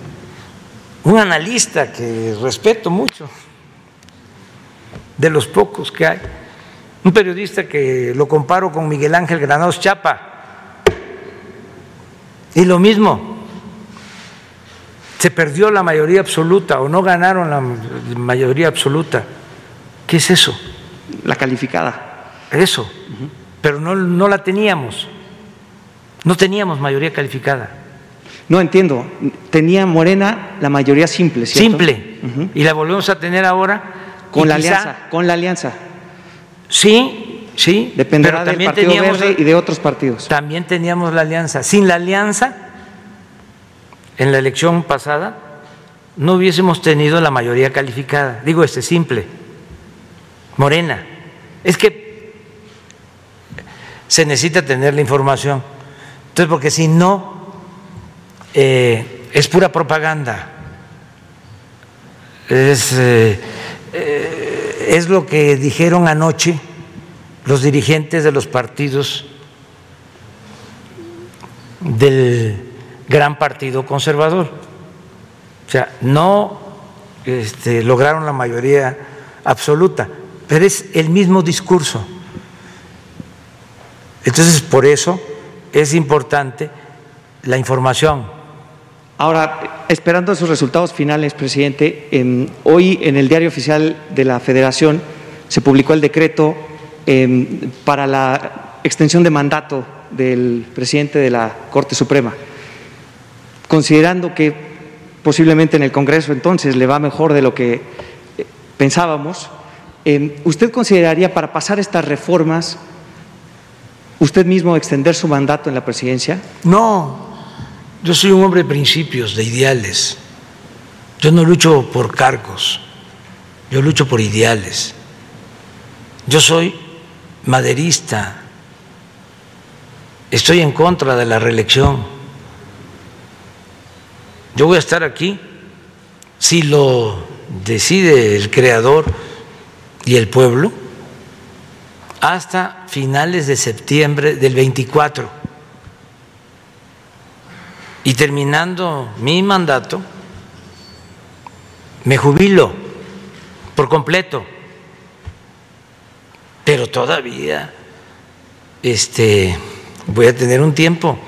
un analista que respeto mucho, de los pocos que hay, un periodista que lo comparo con Miguel Ángel Granados Chapa, y lo mismo, se perdió la mayoría absoluta o no ganaron la mayoría absoluta. ¿Qué es eso? La calificada. Eso, pero no, no la teníamos. No teníamos mayoría calificada. No entiendo. Tenía Morena la mayoría simple, ¿cierto? Simple. Y la volvemos a tener ahora. Con la alianza. Con la alianza. Sí, sí. Dependerá del Partido Verde y de otros partidos. También teníamos la alianza. Sin la alianza en la elección pasada no hubiésemos tenido la mayoría calificada. Digo este simple, Morena. Es que se necesita tener la información. Entonces, porque si no, eh, es pura propaganda. Es, eh, eh, es lo que dijeron anoche los dirigentes de los partidos del gran partido conservador. O sea, no este, lograron la mayoría absoluta, pero es el mismo discurso. Entonces, por eso es importante la información. Ahora, esperando esos resultados finales, presidente, hoy en el diario oficial de la Federación se publicó el decreto em, para la extensión de mandato del presidente de la Corte Suprema considerando que posiblemente en el Congreso entonces le va mejor de lo que eh, pensábamos, eh, ¿usted consideraría para pasar estas reformas usted mismo extender su mandato en la presidencia? No, yo soy un hombre de principios, de ideales. Yo no lucho por cargos, yo lucho por ideales. Yo soy maderista, estoy en contra de la reelección yo voy a estar aquí si lo decide el creador y el pueblo hasta finales de septiembre del 24. Y terminando mi mandato, me jubilo por completo. Pero todavía este, voy a tener un tiempo.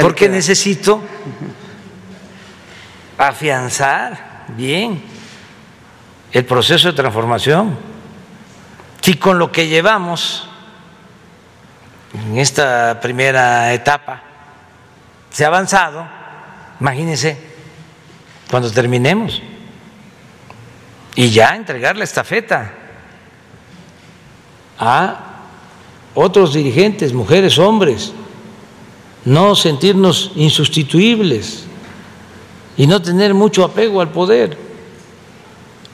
porque necesito afianzar bien el proceso de transformación. Si con lo que llevamos en esta primera etapa se ha avanzado, imagínense cuando terminemos y ya entregar la estafeta a otros dirigentes, mujeres, hombres, no sentirnos insustituibles y no tener mucho apego al poder,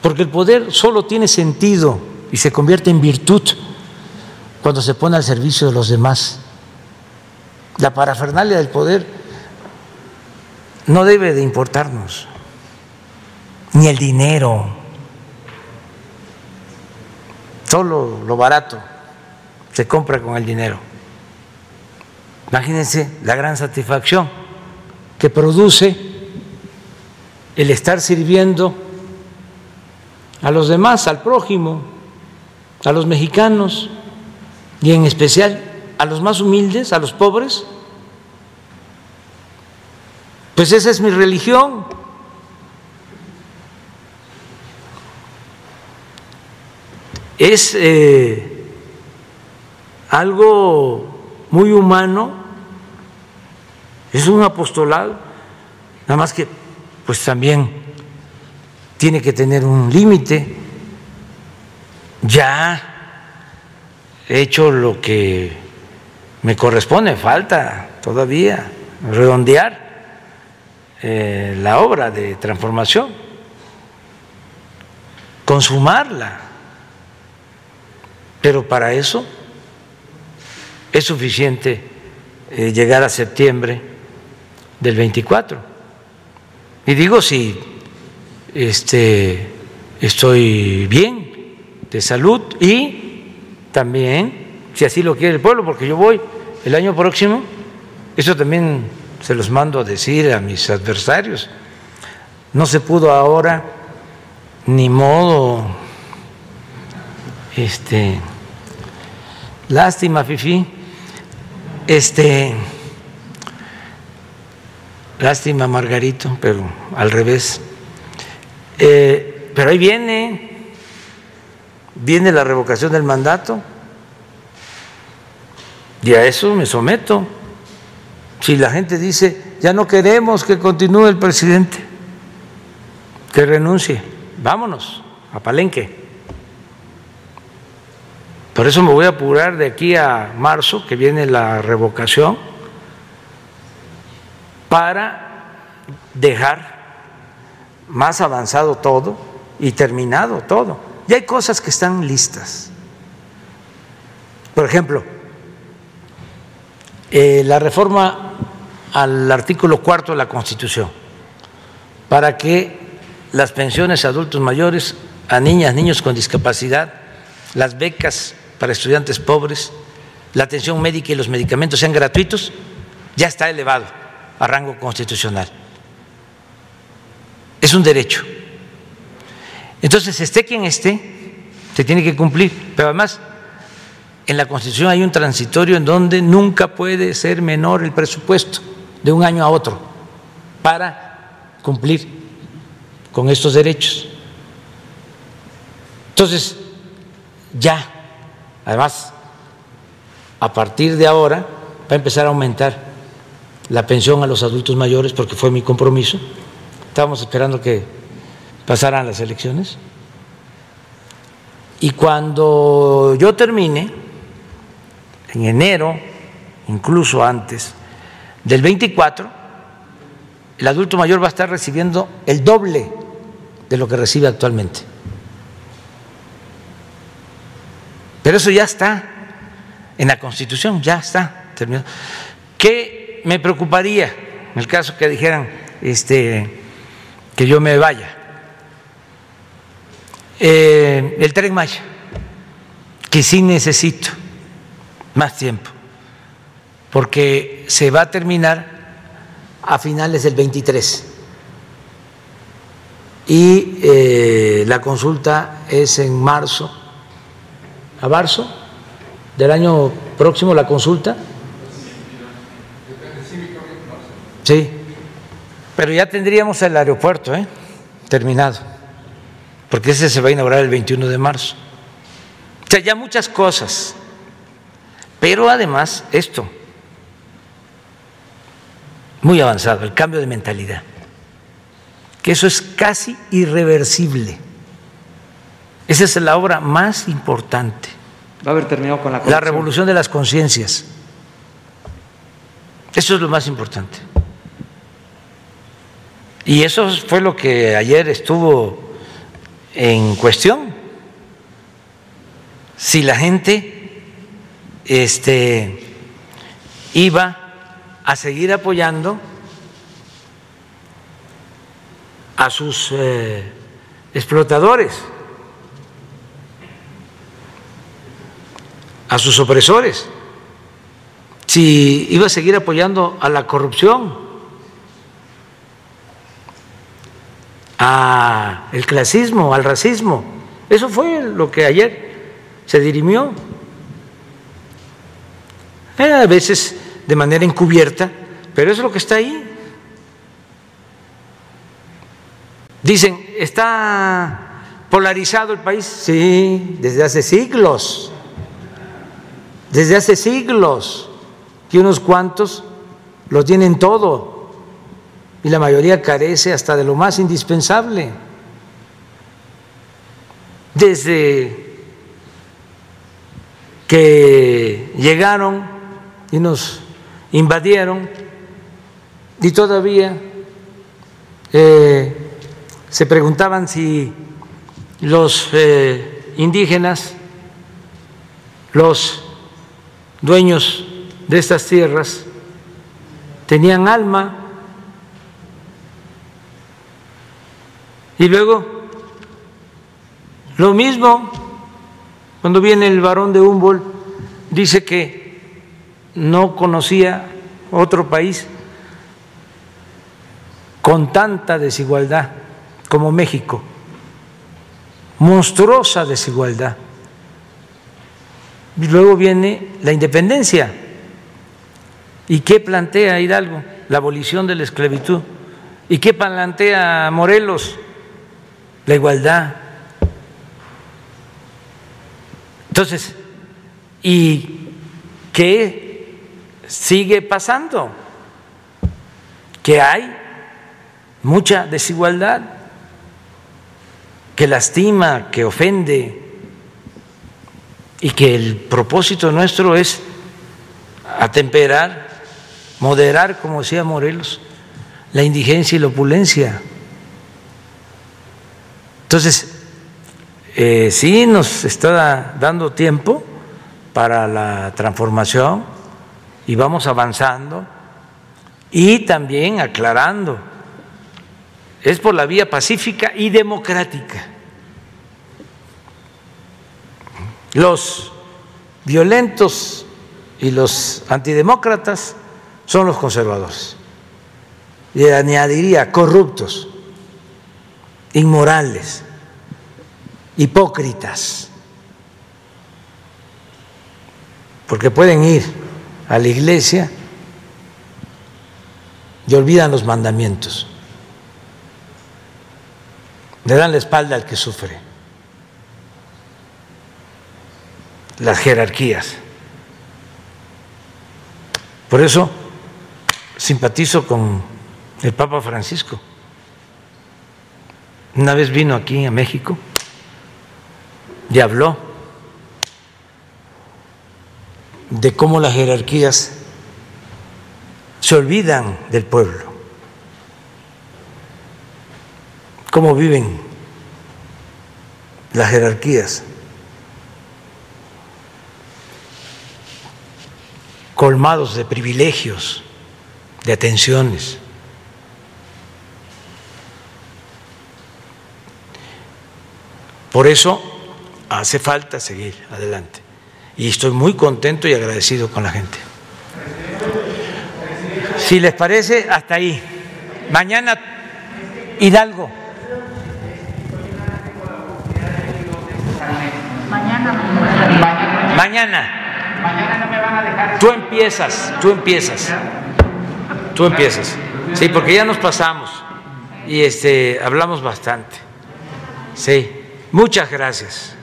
porque el poder solo tiene sentido y se convierte en virtud cuando se pone al servicio de los demás. La parafernalia del poder no debe de importarnos, ni el dinero, solo lo barato se compra con el dinero. Imagínense la gran satisfacción que produce el estar sirviendo a los demás, al prójimo, a los mexicanos y en especial a los más humildes, a los pobres. Pues esa es mi religión. Es eh, algo muy humano, es un apostolado, nada más que pues también tiene que tener un límite. Ya he hecho lo que me corresponde, falta todavía redondear eh, la obra de transformación, consumarla. Pero para eso es suficiente eh, llegar a septiembre del 24. Y digo si este, estoy bien de salud y también, si así lo quiere el pueblo, porque yo voy el año próximo, eso también se los mando a decir a mis adversarios. No se pudo ahora, ni modo, este, lástima, Fifi, este, lástima Margarito, pero al revés. Eh, pero ahí viene, viene la revocación del mandato y a eso me someto. Si la gente dice, ya no queremos que continúe el presidente, que renuncie, vámonos a Palenque. Por eso me voy a apurar de aquí a marzo, que viene la revocación, para dejar más avanzado todo y terminado todo. Y hay cosas que están listas. Por ejemplo, eh, la reforma al artículo cuarto de la Constitución, para que las pensiones a adultos mayores, a niñas, niños con discapacidad, las becas para estudiantes pobres, la atención médica y los medicamentos sean gratuitos, ya está elevado a rango constitucional. Es un derecho. Entonces, esté quien esté, se tiene que cumplir. Pero además, en la Constitución hay un transitorio en donde nunca puede ser menor el presupuesto de un año a otro para cumplir con estos derechos. Entonces, ya Además, a partir de ahora va a empezar a aumentar la pensión a los adultos mayores porque fue mi compromiso. Estábamos esperando que pasaran las elecciones. Y cuando yo termine, en enero, incluso antes del 24, el adulto mayor va a estar recibiendo el doble de lo que recibe actualmente. Pero eso ya está en la Constitución, ya está terminado. ¿Qué me preocuparía en el caso que dijeran este, que yo me vaya? Eh, el tren Maya, que sí necesito más tiempo, porque se va a terminar a finales del 23 y eh, la consulta es en marzo, a marzo del año próximo la consulta. Sí, pero ya tendríamos el aeropuerto ¿eh? terminado, porque ese se va a inaugurar el 21 de marzo. O sea, ya muchas cosas, pero además esto, muy avanzado, el cambio de mentalidad que eso es casi irreversible. Esa es la obra más importante. Va a haber terminado con la La revolución de las conciencias. Eso es lo más importante. Y eso fue lo que ayer estuvo en cuestión. Si la gente este, iba a seguir apoyando a sus eh, explotadores, a sus opresores, si iba a seguir apoyando a la corrupción, a el clasismo, al racismo. Eso fue lo que ayer se dirimió. A veces de manera encubierta, pero es lo que está ahí. Dicen, ¿está polarizado el país? Sí, desde hace siglos. Desde hace siglos. Que unos cuantos lo tienen todo y la mayoría carece hasta de lo más indispensable. Desde que llegaron y nos invadieron y todavía eh, se preguntaban si los eh, indígenas, los dueños de estas tierras, tenían alma. Y luego, lo mismo, cuando viene el varón de Humboldt, dice que no conocía otro país con tanta desigualdad como México. Monstruosa desigualdad. Y luego viene la independencia. ¿Y qué plantea Hidalgo? La abolición de la esclavitud. ¿Y qué plantea Morelos? La igualdad. Entonces, ¿y qué sigue pasando? Que hay mucha desigualdad que lastima, que ofende, y que el propósito nuestro es atemperar, moderar, como decía Morelos, la indigencia y la opulencia. Entonces, eh, sí nos está dando tiempo para la transformación y vamos avanzando y también aclarando es por la vía pacífica y democrática. Los violentos y los antidemócratas son los conservadores. Y añadiría corruptos, inmorales, hipócritas, porque pueden ir a la iglesia y olvidan los mandamientos le dan la espalda al que sufre. Las jerarquías. Por eso simpatizo con el Papa Francisco. Una vez vino aquí a México y habló de cómo las jerarquías se olvidan del pueblo. cómo viven las jerarquías, colmados de privilegios, de atenciones. Por eso hace falta seguir adelante. Y estoy muy contento y agradecido con la gente. Si les parece, hasta ahí. Mañana, Hidalgo. Mañana. Mañana. Mañana no me van a dejar. Tú empiezas, tú empiezas. Tú empiezas. Sí, porque ya nos pasamos y este hablamos bastante. Sí. Muchas gracias.